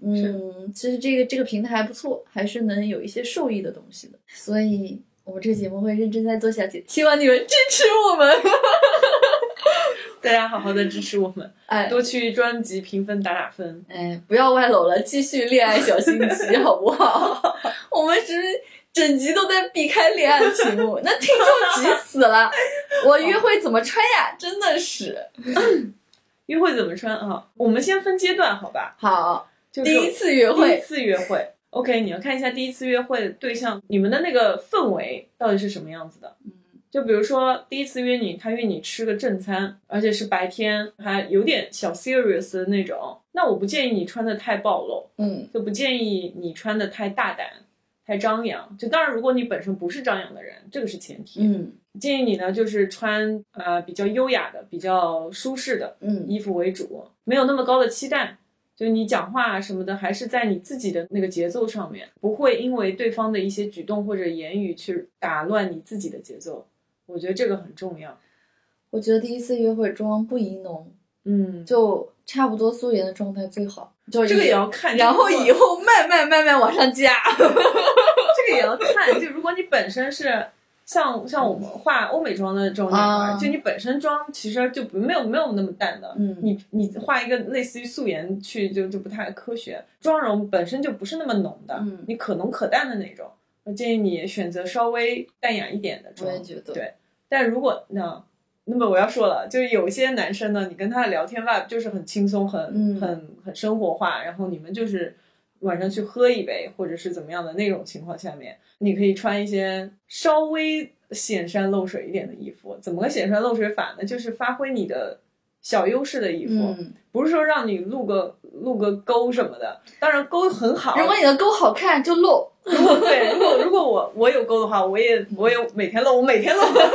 嗯，其实这个这个平台还不错，还是能有一些受益的东西的，所以我们这个节目会认真再做下去，希望你们支持我们，[LAUGHS] 大家好好的支持我们，哎，多去专辑评分打打分，哎，不要外露了，继续恋爱小心机，[LAUGHS] 好不好？[LAUGHS] 我们只是整集都在避开恋爱题目，那听众急死了，我约会怎么穿呀？真的是，[COUGHS] 约会怎么穿啊？我们先分阶段，好吧？好。就第一次约会，第一次约会，OK，你要看一下第一次约会对象，你们的那个氛围到底是什么样子的。嗯，就比如说第一次约你，他约你吃个正餐，而且是白天，还有点小 serious 的那种，那我不建议你穿的太暴露，嗯，就不建议你穿的太大胆、太张扬。就当然，如果你本身不是张扬的人，这个是前提。嗯，建议你呢，就是穿呃比较优雅的、比较舒适的嗯衣服为主，没有那么高的期待。就你讲话什么的，还是在你自己的那个节奏上面，不会因为对方的一些举动或者言语去打乱你自己的节奏。我觉得这个很重要。我觉得第一次约会妆不宜浓，嗯，就差不多素颜的状态最好。就这个也要看，然后以后慢慢慢慢往上加。这个也要看，就如果你本身是。像像我们化欧美妆的这种女孩，就你本身妆其实就没有没有那么淡的，嗯，你你画一个类似于素颜去就就不太科学，妆容本身就不是那么浓的，嗯，你可浓可淡的那种，我建议你选择稍微淡雅一点的妆，我也觉得，对。但如果那那么我要说了，就是有些男生呢，你跟他的聊天 vibe 就是很轻松，很很很生活化，然后你们就是晚上去喝一杯或者是怎么样的那种情况下面。你可以穿一些稍微显山露水一点的衣服，怎么个显山露水法呢？就是发挥你的小优势的衣服，不是说让你露个露个沟什么的。当然沟很好，如果你的沟好看就露。[LAUGHS] 对，如果如果我我有沟的话，我也我也每天露，我每天露，就是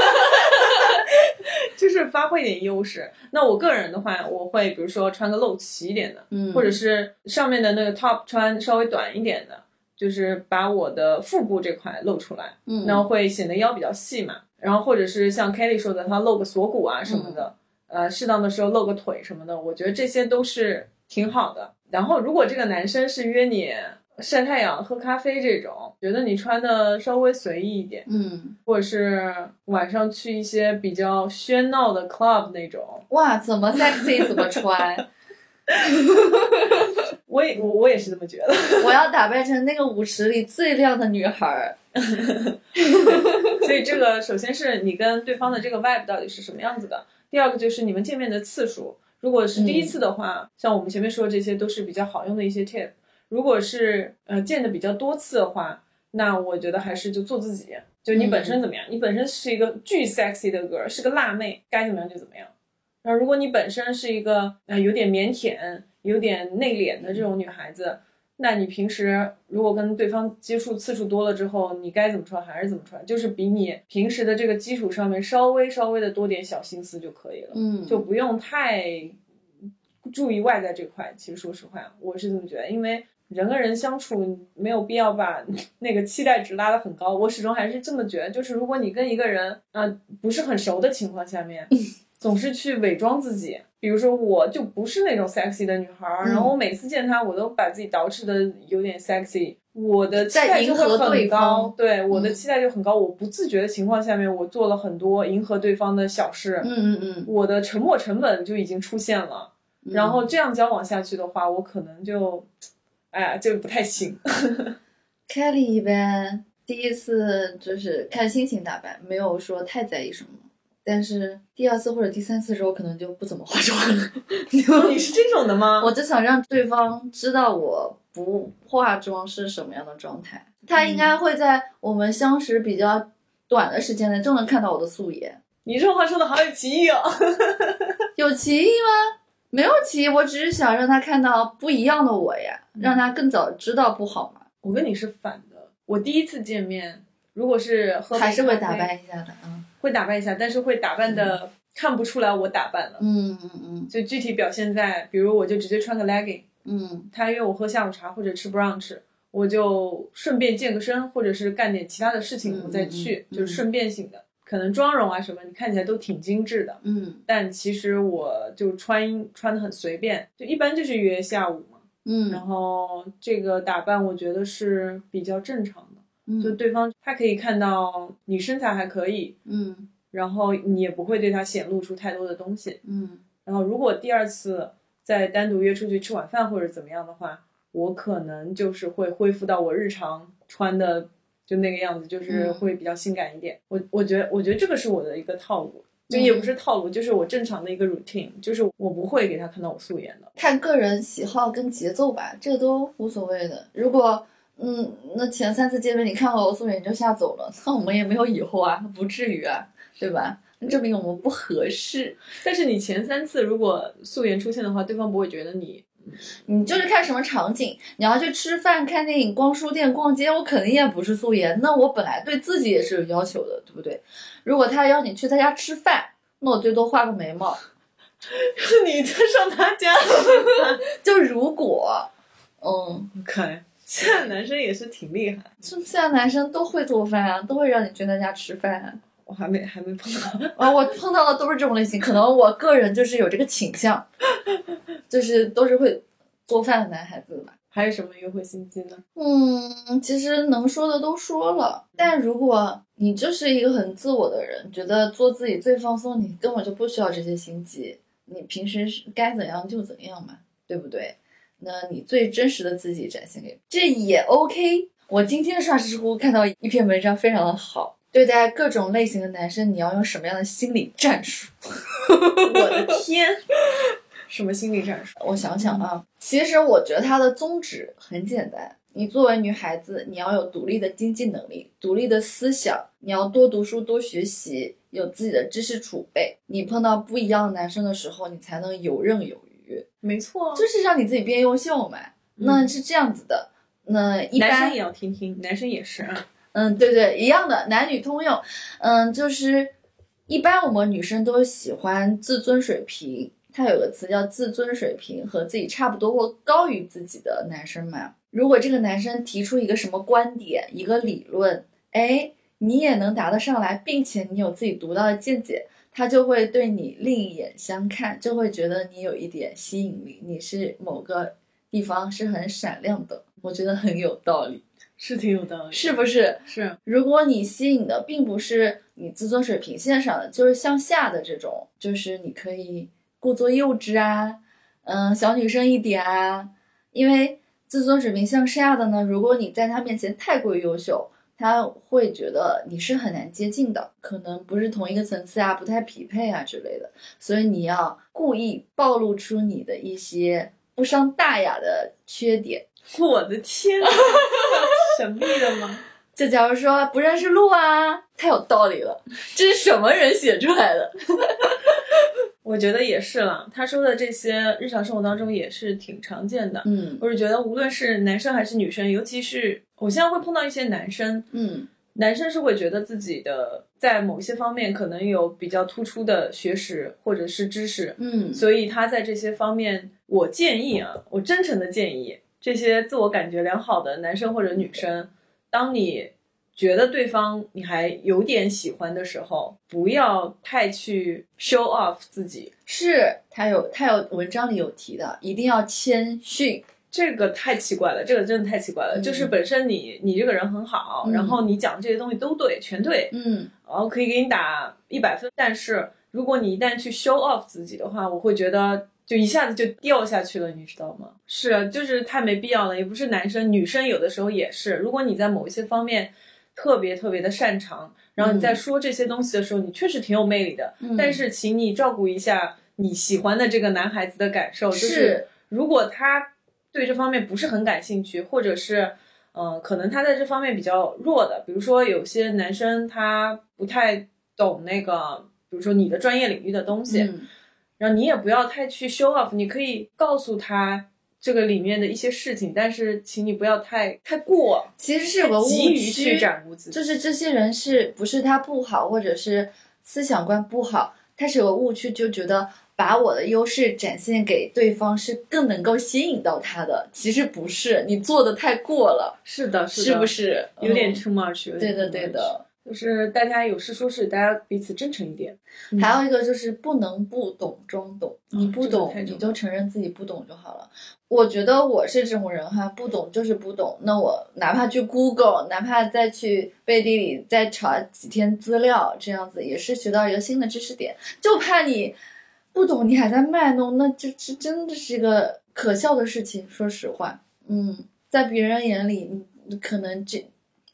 发挥一点优势。那我个人的话，我会比如说穿个露脐一点的，嗯，或者是上面的那个 top 穿稍微短一点的。就是把我的腹部这块露出来，嗯，然后会显得腰比较细嘛，然后或者是像 Kelly 说的，她露个锁骨啊什么的，呃，适当的时候露个腿什么的，我觉得这些都是挺好的。然后如果这个男生是约你晒太阳、喝咖啡这种，觉得你穿的稍微随意一点，嗯，或者是晚上去一些比较喧闹的 club 那种，哇，怎么 sexy 怎么穿。[LAUGHS] 我也我我也是这么觉得。[LAUGHS] 我要打扮成那个舞池里最靓的女孩儿。[LAUGHS] 所以这个首先是你跟对方的这个 vibe 到底是什么样子的。第二个就是你们见面的次数。如果是第一次的话，像我们前面说的这些都是比较好用的一些 tip。如果是呃见的比较多次的话，那我觉得还是就做自己。就你本身怎么样？你本身是一个巨 sexy 的 girl，是个辣妹，该怎么样就怎么样。那如果你本身是一个呃有点腼腆、有点内敛的这种女孩子，那你平时如果跟对方接触次数多了之后，你该怎么穿还是怎么穿，就是比你平时的这个基础上面稍微稍微的多点小心思就可以了，嗯，就不用太注意外在这块。其实说实话，我是这么觉得，因为人跟人相处没有必要把 [LAUGHS] 那个期待值拉得很高。我始终还是这么觉得，就是如果你跟一个人啊不是很熟的情况下面。总是去伪装自己，比如说我就不是那种 sexy 的女孩儿，然后我每次见他，我都把自己捯饬的有点 sexy，我的期待就会很高，对我的期待就很高。我不自觉的情况下面，我做了很多迎合对方的小事，嗯嗯嗯，我的沉没成本就已经出现了。然后这样交往下去的话，我可能就哎呀，就不太行。Kelly 一般第一次就是看心情打扮，没有说太在意什么。但是第二次或者第三次时候，可能就不怎么化妆了。[LAUGHS] 你是这种的吗？我就想让对方知道我不化妆是什么样的状态。他应该会在我们相识比较短的时间内就能看到我的素颜。你这话说的好有歧义哦。[LAUGHS] 有歧义吗？没有歧义，我只是想让他看到不一样的我呀，让他更早知道不好吗？我跟你是反的。我第一次见面，如果是喝还是会打扮一下的啊。会打扮一下，但是会打扮的、嗯、看不出来我打扮了。嗯嗯嗯。就具体表现在，比如我就直接穿个 legging，嗯，他约我喝下午茶或者吃 brunch，我就顺便健个身，或者是干点其他的事情，我再去，嗯、就是顺便性的。可能妆容啊什么，你看起来都挺精致的，嗯，但其实我就穿穿的很随便，就一般就是约下午嘛，嗯，然后这个打扮我觉得是比较正常的，嗯，就对方他可以看到你身材还可以，嗯，然后你也不会对他显露出太多的东西，嗯，然后如果第二次再单独约出去吃晚饭或者怎么样的话，我可能就是会恢复到我日常穿的。就那个样子，就是会比较性感一点。我我觉得，我觉得这个是我的一个套路，就也不是套路，就是我正常的一个 routine，就是我不会给他看到我素颜的。看个人喜好跟节奏吧，这个都无所谓的。如果嗯，那前三次见面你看到我素颜你就吓走了，那我们也没有以后啊，不至于啊，对吧？证明我们不合适。但是你前三次如果素颜出现的话，对方不会觉得你。你就是看什么场景，你要去吃饭、看电影、逛书店、逛街，我肯定也不是素颜。那我本来对自己也是有要求的，对不对？如果他邀你去他家吃饭，那我最多画个眉毛。[LAUGHS] 你就上他家，[LAUGHS] 就如果，嗯，OK，现在男生也是挺厉害，就现在男生都会做饭啊，都会让你去他家吃饭、啊。我还没还没碰到啊，[LAUGHS] 我碰到的都是这种类型，可能我个人就是有这个倾向，[LAUGHS] 就是都是会做饭的男孩子吧。还有什么约会心机呢？嗯，其实能说的都说了，但如果你就是一个很自我的人，觉得做自己最放松，你根本就不需要这些心机，你平时该怎样就怎样嘛，对不对？那你最真实的自己展现给，这也 OK。我今天刷知乎看到一篇文章，非常的好。对待各种类型的男生，你要用什么样的心理战术？[LAUGHS] 我的天，什么心理战术？我想想啊，其实我觉得他的宗旨很简单。你作为女孩子，你要有独立的经济能力、独立的思想，你要多读书、多学习，有自己的知识储备。你碰到不一样的男生的时候，你才能游刃有余。没错，就是让你自己变优秀嘛。那是这样子的。那一般男生也要听听，男生也是啊。嗯，对对，一样的，男女通用。嗯，就是一般我们女生都喜欢自尊水平，它有个词叫自尊水平，和自己差不多或高于自己的男生嘛。如果这个男生提出一个什么观点、一个理论，哎，你也能答得上来，并且你有自己独到的见解，他就会对你另眼相看，就会觉得你有一点吸引力，你是某个地方是很闪亮的。我觉得很有道理。是挺有道理，是不是？是。如果你吸引的并不是你自尊水平线上的，就是向下的这种，就是你可以故作幼稚啊，嗯，小女生一点啊。因为自尊水平向下的呢，如果你在他面前太过于优秀，他会觉得你是很难接近的，可能不是同一个层次啊，不太匹配啊之类的。所以你要故意暴露出你的一些不伤大雅的缺点。[LAUGHS] [LAUGHS] [LAUGHS] 我的天！神秘的吗？[LAUGHS] 就假如说不认识路啊，太有道理了。[LAUGHS] 这是什么人写出来的？[LAUGHS] 我觉得也是了。他说的这些日常生活当中也是挺常见的。嗯，我是觉得无论是男生还是女生，尤其是我现在会碰到一些男生，嗯，男生是会觉得自己的在某些方面可能有比较突出的学识或者是知识，嗯，所以他在这些方面，我建议啊，我真诚的建议。这些自我感觉良好的男生或者女生，当你觉得对方你还有点喜欢的时候，不要太去 show off 自己。是他有他有文章里有提的，一定要谦逊。这个太奇怪了，这个真的太奇怪了。嗯、就是本身你你这个人很好，嗯、然后你讲这些东西都对，全对，嗯，然后可以给你打一百分。但是如果你一旦去 show off 自己的话，我会觉得就一下子就掉下去了，你知道吗？是啊，就是太没必要了。也不是男生，女生有的时候也是。如果你在某一些方面特别特别的擅长，然后你在说这些东西的时候，你确实挺有魅力的。但是，请你照顾一下你喜欢的这个男孩子的感受，就是如果他对这方面不是很感兴趣，或者是嗯，可能他在这方面比较弱的，比如说有些男生他不太懂那个，比如说你的专业领域的东西。然后你也不要太去 show off，你可以告诉他这个里面的一些事情，但是请你不要太太过，其实是有个误区，就是这些人是不是他不好，或者是思想观不好，他是有个误区，就觉得把我的优势展现给对方是更能够吸引到他的，其实不是，你做的太过了，是的，是不是有点 too much？对的，对的。就是大家有事说事，大家彼此真诚一点。还有一个就是不能不懂装懂，你不懂你就承认自己不懂就好了。我觉得我是这种人哈，不懂就是不懂。那我哪怕去 Google，哪怕再去背地里再查几天资料，这样子也是学到一个新的知识点。就怕你不懂，你还在卖弄，那这这真的是一个可笑的事情。说实话，嗯，在别人眼里，你可能这。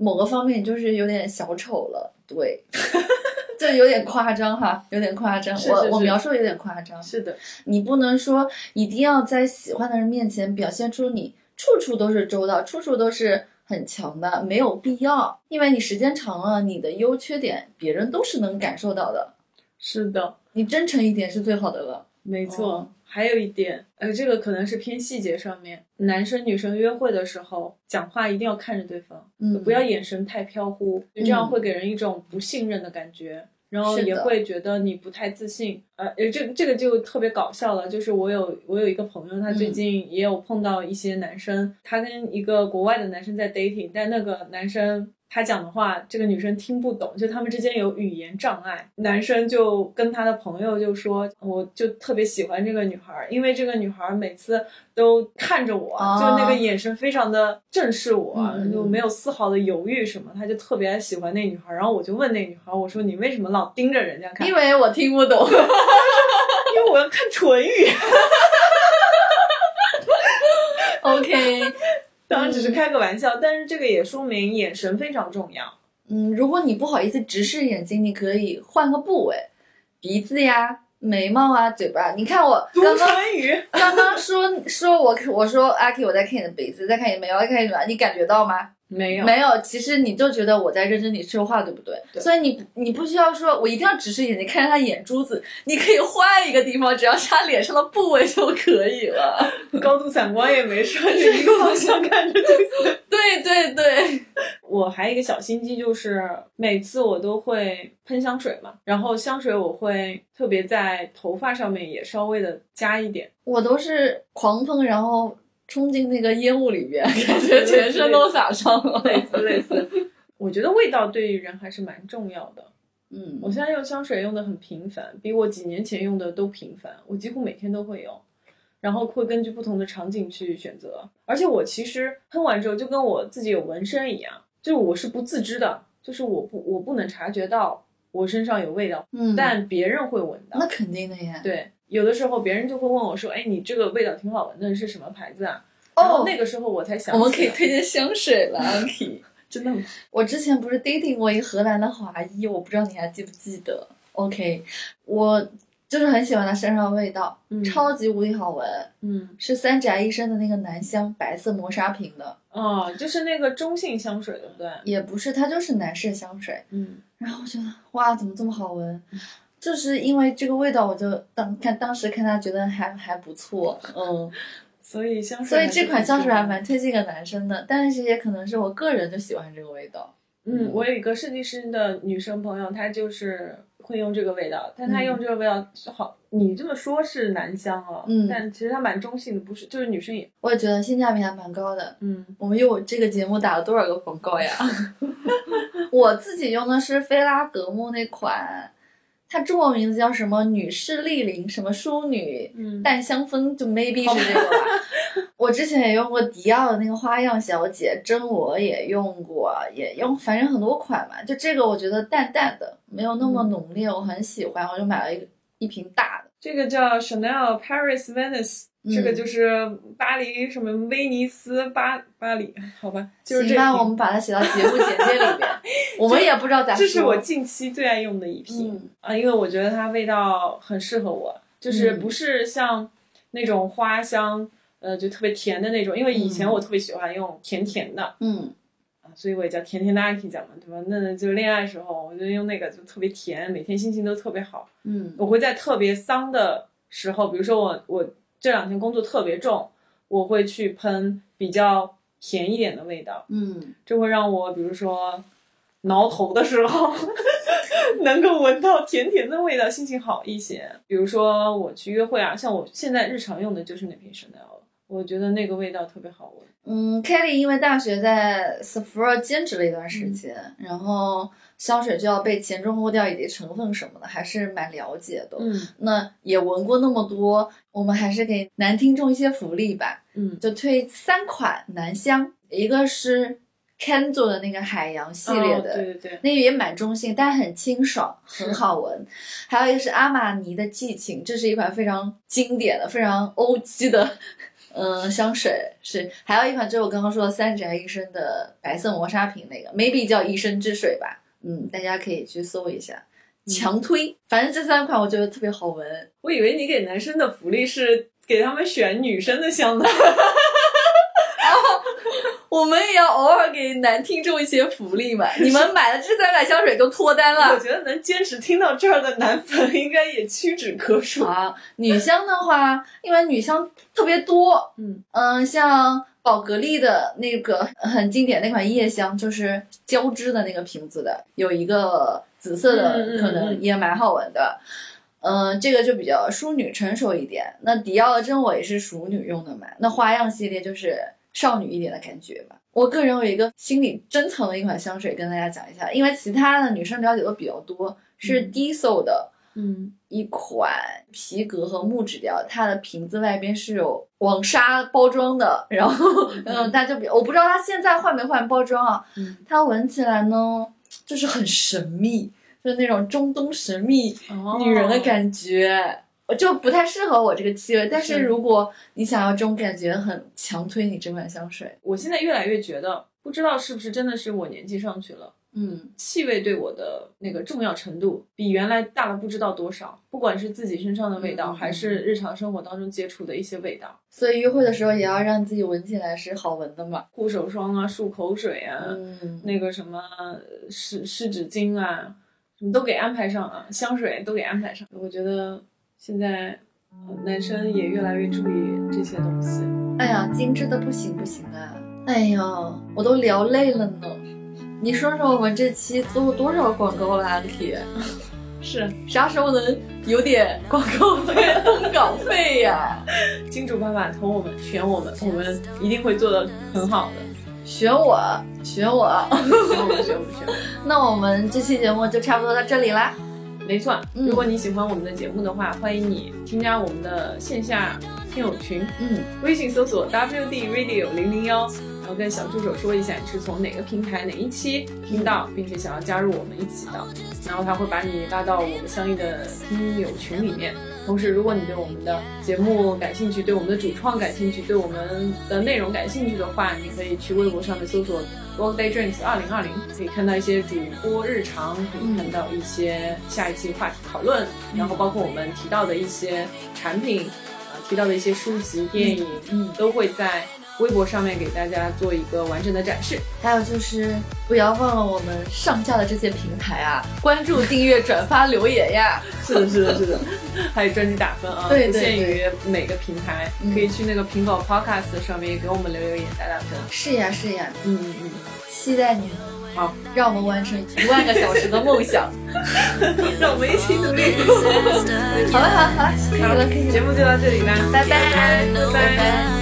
某个方面就是有点小丑了，对，[LAUGHS] 这有点夸张哈，有点夸张。我我描述有点夸张。是的，你不能说一定要在喜欢的人面前表现出你处处都是周到，处处都是很强的，没有必要。因为你时间长了，你的优缺点别人都是能感受到的。是的，你真诚一点是最好的了。没错。还有一点，呃，这个可能是偏细节上面，男生女生约会的时候讲话一定要看着对方，嗯，不要眼神太飘忽，就这样会给人一种不信任的感觉，然后也会觉得你不太自信。呃，这这个就特别搞笑了，就是我有我有一个朋友，他最近也有碰到一些男生，他跟一个国外的男生在 dating，但那个男生。他讲的话，这个女生听不懂，就他们之间有语言障碍。男生就跟他的朋友就说：“我就特别喜欢这个女孩，因为这个女孩每次都看着我，就那个眼神非常的正视我，就没有丝毫的犹豫什么。他就特别喜欢那女孩。然后我就问那女孩，我说你为什么老盯着人家看？因为我听不懂，[LAUGHS] 因为我要看唇语。[LAUGHS] OK。”当然只是开个玩笑，但是这个也说明眼神非常重要。嗯，如果你不好意思直视眼睛，你可以换个部位，鼻子呀、眉毛啊、嘴巴。你看我刚刚刚刚说说我我说阿 K，我在看你的鼻子，在看你的眉毛，在看你嘴巴，你感觉到吗？没有，没有。其实你就觉得我在认真你说话，对不对？所以你你不需要说，我一定要直视眼睛看着他眼珠子。你可以换一个地方，只要是他脸上的部位就可以了。[LAUGHS] 高度散光也没事，[LAUGHS] 就一个方向看着就行。[LAUGHS] 对对对，我还有一个小心机，就是每次我都会喷香水嘛，然后香水我会特别在头发上面也稍微的加一点。我都是狂喷，然后。冲进那个烟雾里边，[LAUGHS] 感觉全身都撒上了。类似类似，我觉得味道对于人还是蛮重要的。嗯，我现在用香水用的很频繁，比我几年前用的都频繁。我几乎每天都会用，然后会根据不同的场景去选择。而且我其实喷完之后就跟我自己有纹身一样，就是我是不自知的，就是我不我不能察觉到我身上有味道，嗯，但别人会闻到。那肯定的呀。对。有的时候别人就会问我说：“哎，你这个味道挺好闻的，是什么牌子啊？”哦，那个时候我才想，我们可以推荐香水了。[LAUGHS] Anki，真的吗？我之前不是 dating 过一个荷兰的华裔，我不知道你还记不记得？OK，我就是很喜欢他身上的味道，超级无敌好闻。嗯，是三宅一生的那个男香，白色磨砂瓶的。哦，就是那个中性香水，对不对？也不是，它就是男士香水。嗯，然后我觉得哇，怎么这么好闻？[LAUGHS] 就是因为这个味道，我就当看当时看他觉得还还不错，[LAUGHS] 嗯，所以香水，所以这款香水还蛮推荐给男生的，但是也可能是我个人就喜欢这个味道。嗯，我有一个设计师的女生朋友，她就是会用这个味道，但她用这个味道好，你这么说是男香哦，嗯，但其实它蛮中性的，不是，就是女生也，我也觉得性价比还蛮高的。嗯，我们用这个节目打了多少个广告呀？[LAUGHS] 我自己用的是菲拉格慕那款。它中文名字叫什么？女士莅临什么淑女淡香氛，就 maybe 是这个吧。[LAUGHS] 我之前也用过迪奥的那个花样小姐，真我也用过，也用，反正很多款嘛。就这个我觉得淡淡的，没有那么浓烈，我很喜欢，我就买了一个一瓶大的。这个叫 Chanel Paris Venice，、嗯这个就是巴黎什么威尼斯巴巴黎，好吧，就是这瓶我们把它写到节目简介里边。我们 [LAUGHS] 也不知道咋说。这是我近期最爱用的一瓶、嗯啊，因为我觉得它味道很适合我，就是嗯不是像那种花香，呃，就特别甜的那种。因为以前嗯我特别喜欢用甜甜的、嗯啊，所以我也叫甜甜的阿 K 讲嘛，对吧？那就恋爱时候，我就用那个就特别甜，每天心情都特别好。嗯我会在特别丧的时候，比如说我我这两天工作特别重，我会去喷比较甜一点的味道。嗯这会让我，比如说挠头的时候，[LAUGHS] 能够闻到甜甜的味道，心情好一些。比如说我去约会啊，像我现在日常用的就是那瓶 Chanel 了，我觉得那个味道特别好闻。嗯，Kelly 因为大学在 Sephora 兼职了一段时间，然后香水就要被前中后调以及成分什么的，还是蛮了解的。嗯那也闻过那么多，我们还是给男听众一些福利吧，嗯，就推三款男香，一个是 Ken 做的那个海洋系列的，哦对对对，那个也蛮中性，但很清爽，很好闻。还有一个是阿玛尼的激情，这是一款非常经典的、非常欧基的，嗯、香水是。还有一款就是我刚刚说的三宅一生的白色磨砂瓶那个，maybe 叫一生之水吧，嗯，大家可以去搜一下，强推。反正这三款我觉得特别好闻。我以为你给男生的福利是给他们选女生的香呢。[LAUGHS] 我们也要偶尔给男听众一些福利嘛。[LAUGHS] 你们买了这三款香水都脱单了我。觉得能坚持听到这儿的男粉应该也屈指可数。啊，女香的话，因为女香特别多，嗯嗯，像宝格丽的那个很经典那款夜香，就是交织的那个瓶子的，有一个紫色的，可能也蛮好闻的。嗯，这个就比较淑女成熟一点。那迪奥的真我也是熟女用的嘛。那花样系列就是少女一点的感觉吧。我个人有一个心里珍藏的一款香水跟大家讲一下，因为其他的女生了解都比较多，是嗯 Diesel 的。嗯一款皮革和木质调，它的瓶子外边是有网纱包装的，然后嗯，它就比我不知道它现在换没换包装啊，嗯它闻起来呢就是很神秘，就是那种中东神秘哦女人的感觉。我就不太适合我这个气味，但是是如果你想要这种感觉，很强推你这款香水。我现在越来越觉得，不知道是不是真的是我年纪上去了，嗯气味对我的那个重要程度比原来大了不知道多少。不管是自己身上的味道，还是日常生活当中接触的一些味道，所以约会的时候也要让自己闻起来是好闻的嘛。护手霜啊、漱口水啊，嗯，那个什么呃湿湿纸巾啊，什么都给安排上啊，香水都给安排上。我觉得现在呃男生也越来越注意这些东西。哎呀，精致的不行不行啊！哎呀，我都聊累了呢。你说说我们这期做了多少广告了，安琪？是啥时候能有点广告费、[LAUGHS] 通稿费呀？金主爸爸投我们，选我们，我们一定会做的很好的。选我，选我。[LAUGHS] 选我们，选我，选我。那我们这期节目就差不多到这里啦。没错，嗯。如果你喜欢我们的节目的话，欢迎你添加我们的线下听友群，嗯，微信搜索 WD Radio 零零幺，然后跟小助手说一下你是从哪个平台哪一期听到，并且想要加入我们一起的，然后他会把你拉到我们相应的听友群里面。同时，如果你对我们的节目感兴趣，对我们的主创感兴趣，对我们的内容感兴趣的话，你可以去微博上面搜索 World Day Drinks 二零二零，可以看到一些主播日常，可以看到一些下一期话题讨论，然后包括我们提到的一些产品，呃，提到的一些书籍、电影，嗯。都会在微博上面给大家做一个完整的展示。还有就是不要忘了我们上架的这些平台啊，[LAUGHS] 关注、订阅、转发、留言呀。是的，是的，是的，[LAUGHS] 还有专辑打分啊，对对不限于每个平台，嗯可以去那个苹果 Podcast 上面也给我们留留言、打打分。是呀是呀，嗯嗯嗯，期待你们，好，让我们完成一万个小时的梦想。[LAUGHS] 让我们一起努力。好了好了好了，节目就到这里吧，拜拜拜拜。